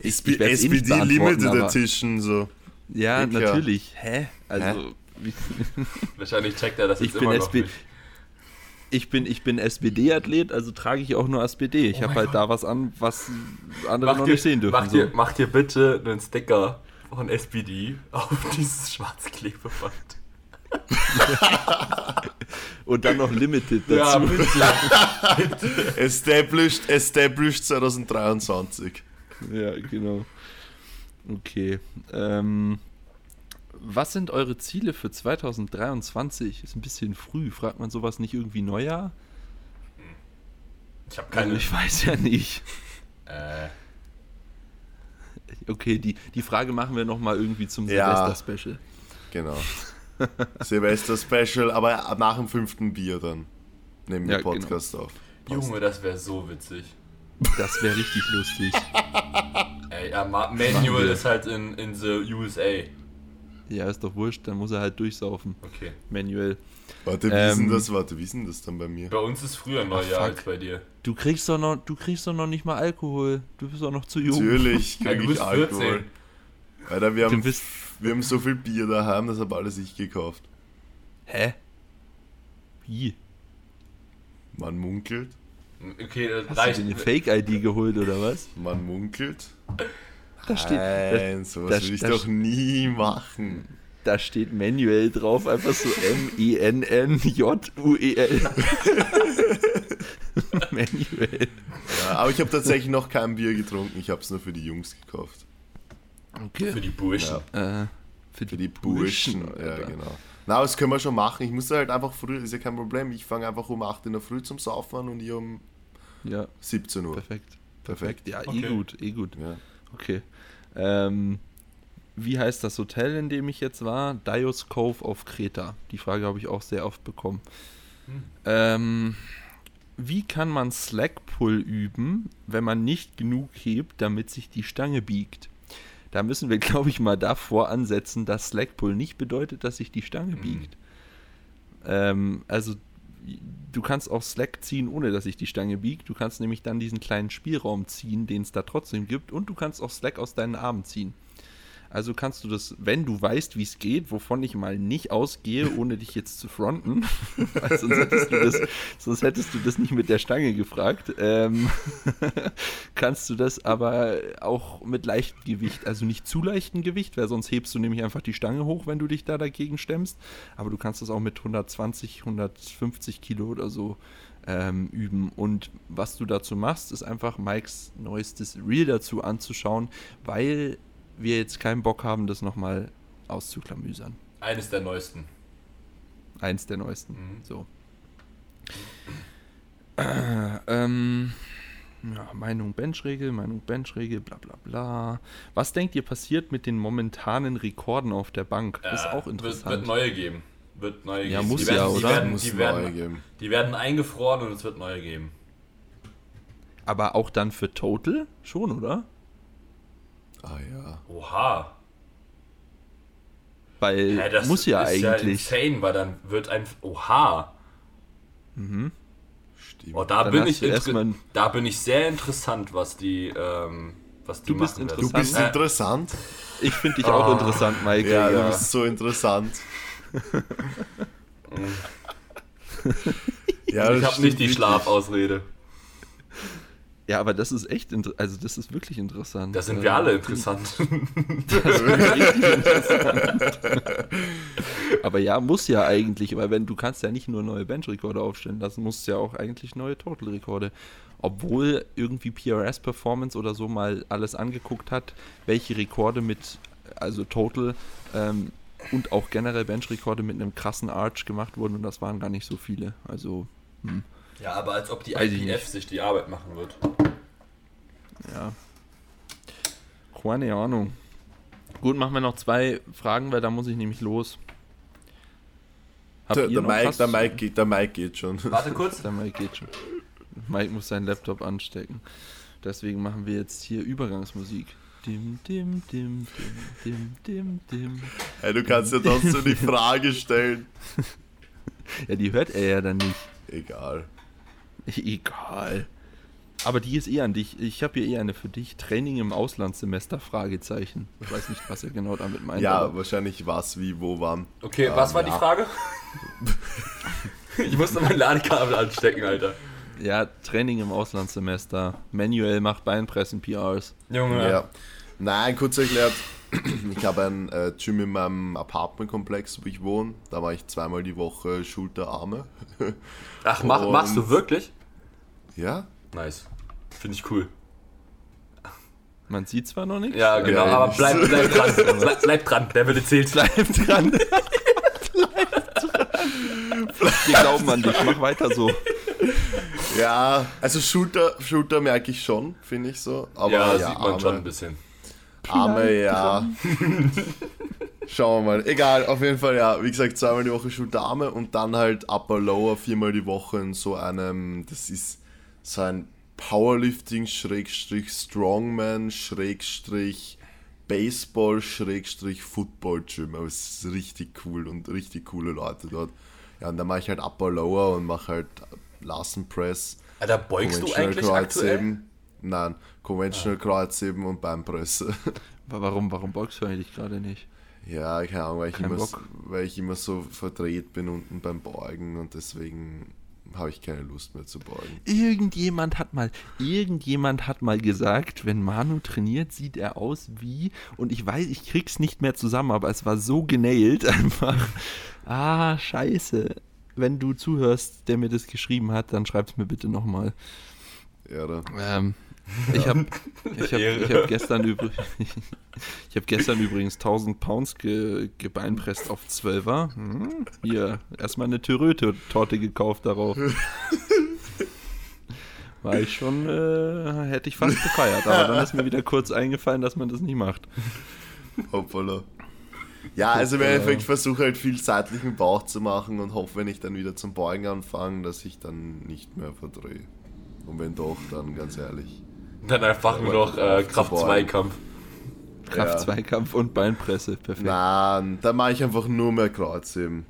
Ich, ich eh SPD beantworten, Limited aber- Edition, so. Ja, natürlich. Hä? Also, wie- Wahrscheinlich checkt er das ich jetzt bin immer noch SP nicht. Ich bin, ich bin SPD-Athlet, also trage ich auch nur SPD. Ich Oh habe halt Gott. da was an, was andere Mach noch dir, nicht sehen dürfen. mach, so. dir, mach dir bitte einen Sticker von SPD auf dieses schwarze Klebeband. Und dann noch Limited Ja, dazu. bitte. Established, established 2023. Ja, genau. Okay. Ähm, was sind eure Ziele für 2023? Ist ein bisschen früh. Fragt man sowas nicht irgendwie Neujahr? Ich habe Also keine. ich weiß ja nicht. Äh, Okay, die, die Frage machen wir nochmal irgendwie zum Ja. Silvester-Special. Genau. Silvester Special, aber nach dem fünften Bier dann nehmen wir Ja, genau. Podcast auf. Junge, das wäre so witzig. Das wäre richtig lustig. Ey, ja, Manuel ist halt in, in the USA. Ja, ist doch wurscht, dann muss er halt durchsaufen. Okay. Manuel. Warte, wie ist denn Ähm, das? Warte, wie ist denn das dann bei mir? Bei uns ist früher Neujahr als bei dir. Du kriegst doch noch, du kriegst doch noch nicht mal Alkohol. Du bist doch noch zu jung. Natürlich Ja, kriege du ich bist Alkohol. 14. Alter, wir haben, bist. wir haben so viel Bier daheim, das habe alles ich gekauft. Hä? Wie? Man munkelt, Okay, das Hast reicht. du dir eine Fake-ID geholt oder was? man munkelt. Da steht, da, Nein, sowas da- würde ich da- doch nie machen. da steht manuell drauf, einfach so M-E-N-N-J-U-E-L. manuell. Ja, aber ich habe tatsächlich noch kein Bier getrunken, ich habe es nur für die Jungs gekauft. Okay. Für die Burschen. äh, Für die Burschen, ja genau. Na, das können wir schon machen. Ich muss halt einfach früh, ist ja kein Problem. Ich fange einfach um 8 in der Früh zum Saufen an und ihr um Ja, 17 Uhr. perfekt. Perfekt. Ja, eh Okay. gut, eh gut. Ja. Okay. Ähm, wie heißt das Hotel, in dem ich jetzt war? Dios Cove auf Kreta. Die Frage habe ich auch sehr oft bekommen. Hm. Ähm, wie kann man Slack-Pull üben, wenn man nicht genug hebt, damit sich die Stange biegt? Da müssen wir, glaube ich, mal davor ansetzen, dass Slack-Pull nicht bedeutet, dass sich die Stange Mhm. biegt. Ähm, also, du kannst auch Slack ziehen, ohne dass sich die Stange biegt. Du kannst nämlich dann diesen kleinen Spielraum ziehen, den es da trotzdem gibt. Und du kannst auch Slack aus deinen Armen ziehen. Also kannst du das, wenn du weißt, wie es geht, wovon ich mal nicht ausgehe, ohne dich jetzt zu fronten, weil sonst hättest du das, sonst hättest du das nicht mit der Stange gefragt, ähm, kannst du das aber auch mit leichtem Gewicht, also nicht zu leichtem Gewicht, weil sonst hebst du nämlich einfach die Stange hoch, wenn du dich da dagegen stemmst. Aber du kannst das auch mit 120, 150 Kilo oder so ähm, üben. Und was du dazu machst, ist einfach Mikes neuestes Reel dazu anzuschauen, weil wir jetzt keinen Bock haben, das nochmal auszuklamüsern. Eines der neuesten. Eins der neuesten. Mhm. So. Äh, ähm, ja, Meinung Benchregel, Meinung Benchregel, bla bla bla. Was denkt ihr passiert mit den momentanen Rekorden auf der Bank? Das ist Äh, auch Wird, interessant. wird neue geben. Wird neue Ja, geben. muss die werden, ja, die oder? Werden, Muss die, neue werden, geben. die werden eingefroren und es wird neue geben. Aber auch dann für Total schon, oder? Ah ja. Oha. Weil Ja, das muss ja ist eigentlich. Ja insane, weil dann wird ein. Oha. mhm. ihm. Oh, da Dann bin ich da bin ich sehr interessant, was die ähm, was die Du bist machen werden. du bist Äh, interessant. Ich finde dich auch Oh. interessant, Mike. Ja, Ja, du bist so interessant. ja, ich habe nicht die stimmt Schlafausrede. Ja, aber das ist echt, also das ist wirklich interessant. Da sind wir alle interessant. Das ist richtig interessant. Aber ja, muss ja eigentlich, weil wenn du kannst ja nicht nur neue Benchrekorde aufstellen lassen, musst ja auch eigentlich neue Total-Rekorde. Obwohl irgendwie PRS Performance oder so mal alles angeguckt hat, welche Rekorde mit, also Total ähm, und auch generell Benchrekorde mit einem krassen Arch gemacht wurden und das waren gar nicht so viele. Also, hm, Ja, aber als ob die Weiß IPF nicht. sich die Arbeit machen wird. ja. Keine Ahnung. Gut, machen wir noch zwei Fragen, weil da muss ich nämlich los. Habt Der, ihr der, noch Mike, der, Mike, geht- der Mike geht schon. Warte kurz. Der Mike geht schon. Mike muss seinen Laptop anstecken. Deswegen machen wir jetzt hier Übergangsmusik. Dim, dim, dim, dim, dim, dim, dim. Hey, du kannst ja trotzdem die Frage stellen. Ja, die hört er ja dann nicht. Egal. Egal. Aber die ist eh an dich. Ich habe hier eh eine für dich. Training im Auslandssemester? Fragezeichen. Ich weiß nicht, was er genau damit meint. Ja, aber- wahrscheinlich was, wie, wo, wann. Okay, Ähm, was war die ja. Frage? ich musste mein Ladekabel anstecken, Alter. ja, Training im Auslandssemester. Manuell macht Beinpressen PRs. Junge. Ja. Nein, kurz erklärt. Ich habe ein äh, Gym in meinem Apartmentkomplex, wo ich wohne. Da mache ich zweimal die Woche Schulter, Arme. Ach, mach, machst du wirklich? Ja? Nice. Finde ich cool. Man sieht zwar noch nichts. Ja, genau, Ja, aber bleib, bleib dran. Bleib, bleib dran, der Wille zählt. Bleib dran. Wir glauben an dich. Mach weiter so. Ja, also Schulter, Schulter merke ich schon, finde ich so. Aber Ja, ja, sieht man Arme, schon ein bisschen. Arme, ja. Schauen wir mal. Egal, auf jeden Fall, ja. Wie gesagt, zweimal die Woche Schulter, Arme und dann halt Upper, Lower, viermal die Woche in so einem, das ist so ein Powerlifting, Schrägstrich, Strongman, Schrägstrich, Baseball, Schrägstrich, Football Gym. Aber es ist richtig cool und richtig coole Leute dort. Ja, und dann mache ich halt Upper, Lower und mache halt Lassen Press. Alter, beugst du eigentlich aktuell? Kreuzheben. Nein, Conventional Kreuzheben und Beinpresse. Warum, warum beugst du eigentlich gerade nicht? ja, keine Ahnung, weil ich, Kein immer, so- weil ich immer so verdreht bin unten beim Beugen und deswegen habe ich keine Lust mehr zu beugen. Irgendjemand hat mal, irgendjemand hat mal gesagt, wenn Manu trainiert, sieht er aus wie, und ich weiß, ich krieg's nicht mehr zusammen, aber es war so genailt einfach. Ah, scheiße. Wenn du zuhörst, der mir das geschrieben hat, dann schreib's mir bitte nochmal. Ja, da. Ähm, ich habe ich hab, ich hab gestern, übr ich hab gestern übrigens 1000 Pounds ge gebeinpresst auf 12er. Hm, hier, erstmal eine Töröte-Torte gekauft darauf. War ich schon, äh, hätte ich fast gefeiert, aber dann ist mir wieder kurz eingefallen, dass man das nicht macht. Hoppala. Ja, also im Endeffekt versuche halt viel seitlichen Bauch zu machen und hoffe, wenn ich dann wieder zum Beugen anfange, dass ich dann nicht mehr verdrehe. Und wenn doch, dann ganz ehrlich. Dann einfach nur noch äh, Kraft-2-Kampf. Kraft-Zweikampf und Beinpresse, perfekt. Nein, da mache ich einfach nur mehr Kreuzheben.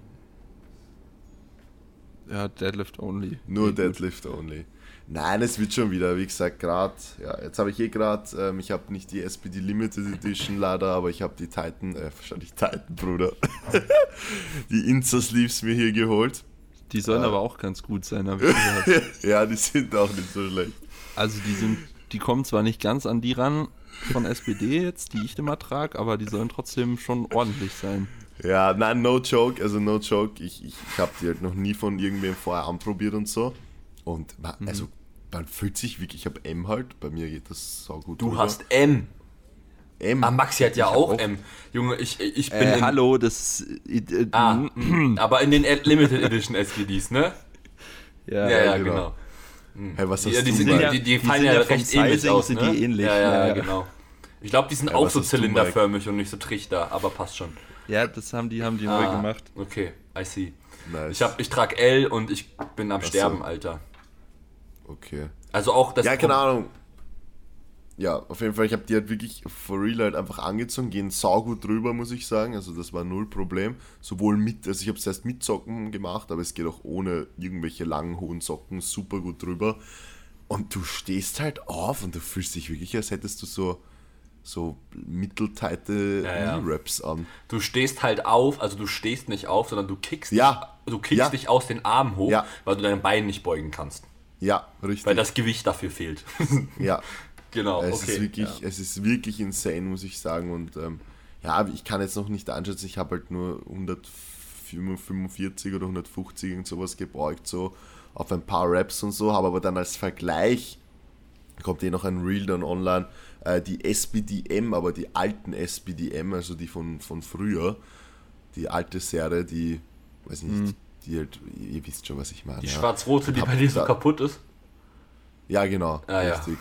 Ja, Deadlift only. Nur Geht gut. Deadlift only. Nein, es wird schon wieder, wie gesagt, gerade, ja, jetzt habe ich eh gerade, ähm, ich habe nicht die SPD Limited Edition leider, aber ich habe die Titan, äh, wahrscheinlich Titan, Bruder, die Insta-Sleeves mir hier geholt. Die sollen Äh. aber auch ganz gut sein, habe ich gehört. ja, die sind auch nicht so schlecht. Also die sind, die kommen zwar nicht ganz an die ran von SPD jetzt, die ich immer trage, aber die sollen trotzdem schon ordentlich sein. Ja, nein, no joke, also no joke, ich, ich, ich habe die halt noch nie von irgendwem vorher anprobiert und so. Und man, Mhm. also, man fühlt sich wirklich, ich habe M halt, bei mir geht das sau gut. Du rüber. hast M. M. Ah, Maxi hat ja auch, auch- M. Junge, ich, ich bin Äh, in, hallo, das. Äh, äh, Ah, mm, aber in den Ed- Limited Edition SGDs, ne? ja, Ja, ja, genau. genau. Hey, was hast Ja, die, du sind, die, die die fallen sind ja, ja recht ähnlich Sizing aus, ne? ähnlich, Ja, ja, ja. genau. Ich glaube, die sind Ja, auch so zylinderförmig und nicht so trichter, aber passt schon. ja, das haben die, haben die Ah, neu gemacht. Okay, I see. Nice. Ich, hab, ich trage L und ich bin am so. Sterben, Alter. Okay. Also auch das Ja, keine Ahnung. Ja, auf jeden Fall, ich habe die halt wirklich for real halt einfach angezogen, gehen saugut drüber, muss ich sagen. Also das war null Problem. Sowohl mit, also ich habe es erst mit Socken gemacht, aber es geht auch ohne irgendwelche langen, hohen Socken super gut drüber. Und du stehst halt auf und du fühlst dich wirklich, als hättest du so, so mittelteite Ja. Raps an. Du stehst halt auf, also du stehst nicht auf, sondern du kickst, Ja. dich, du kickst Ja. dich aus den Armen hoch, Ja. weil du dein Bein nicht beugen kannst. Ja, richtig. Weil das Gewicht dafür fehlt. ja, genau, es, okay. ist wirklich, es ist wirklich insane, muss ich sagen. Und ähm, ja, ich kann jetzt noch nicht einschätzen, ich habe halt nur 145 oder 150 und sowas gebeugt, so auf ein paar Raps und so, habe aber dann als Vergleich, kommt eh noch ein Reel dann online, äh, die SBDM, aber die alten SBDM, also die von, von früher, die alte Serie, die, weiß nicht, die halt, ihr wisst schon, was ich meine. Die ja. schwarz-rote, die bei dir so kaputt ist. Ja, genau. Ah, ja. richtig.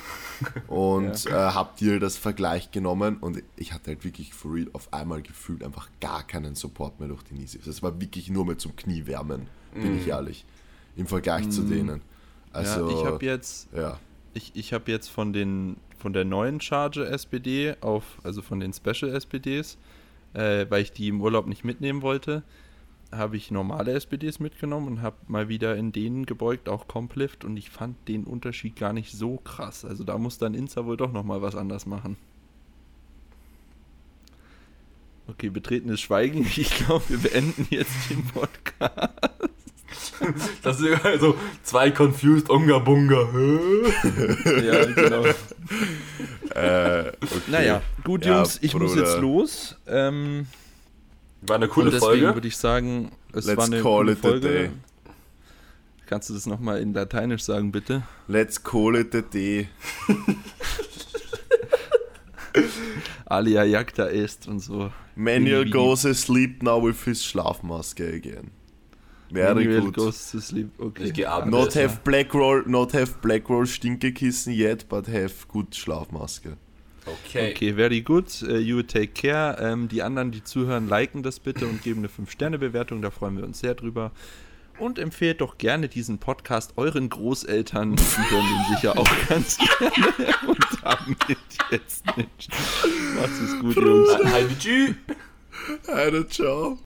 Und äh, habt ihr das Vergleich genommen und ich hatte halt wirklich for real auf einmal gefühlt einfach gar keinen Support mehr durch die Nisis. Das war wirklich nur mehr zum Kniewärmen, bin Mm. ich ehrlich. Im Vergleich zu denen. Also, ja, ich habe jetzt, ja. ich, ich habe jetzt von den von der neuen Charge SPD auf, also von den Special SPDs, äh, weil ich die im Urlaub nicht mitnehmen wollte, habe ich normale SPDs mitgenommen und habe mal wieder in denen gebeugt, auch Complift und ich fand den Unterschied gar nicht so krass. Also da muss dann Insta wohl doch nochmal was anders machen. Okay, betretenes Schweigen. Ich glaube, wir beenden jetzt den Podcast. Das sind also zwei confused Unga Bunga. Hä? Ja, genau. Äh, okay. Naja, gut, Ja, Jungs, ich muss Bruder. jetzt los. Ähm, War eine coole und deswegen Folge. würde ich sagen, es Let's war eine call coole it a Folge. day. Kannst du das nochmal in Lateinisch sagen, bitte? Let's call it a day. Alia jacta est und so. Manuel goes asleep now with his Schlafmaske again. Very Manuel good. goes to sleep. Okay. Ich geh abends. Not have black roll, not have black roll Stinkekissen yet, but have good Schlafmaske. Okay. Okay, very good. Uh, you take care. Ähm, die anderen, die zuhören, liken das bitte und geben eine 5-Sterne-Bewertung. Da freuen wir uns sehr drüber. Und empfehlt doch gerne diesen Podcast euren Großeltern. Die hören den sicher auch ganz gerne und den jetzt nicht. Macht's es gut, Jungs. Heidi, tschüss. Alter, ciao.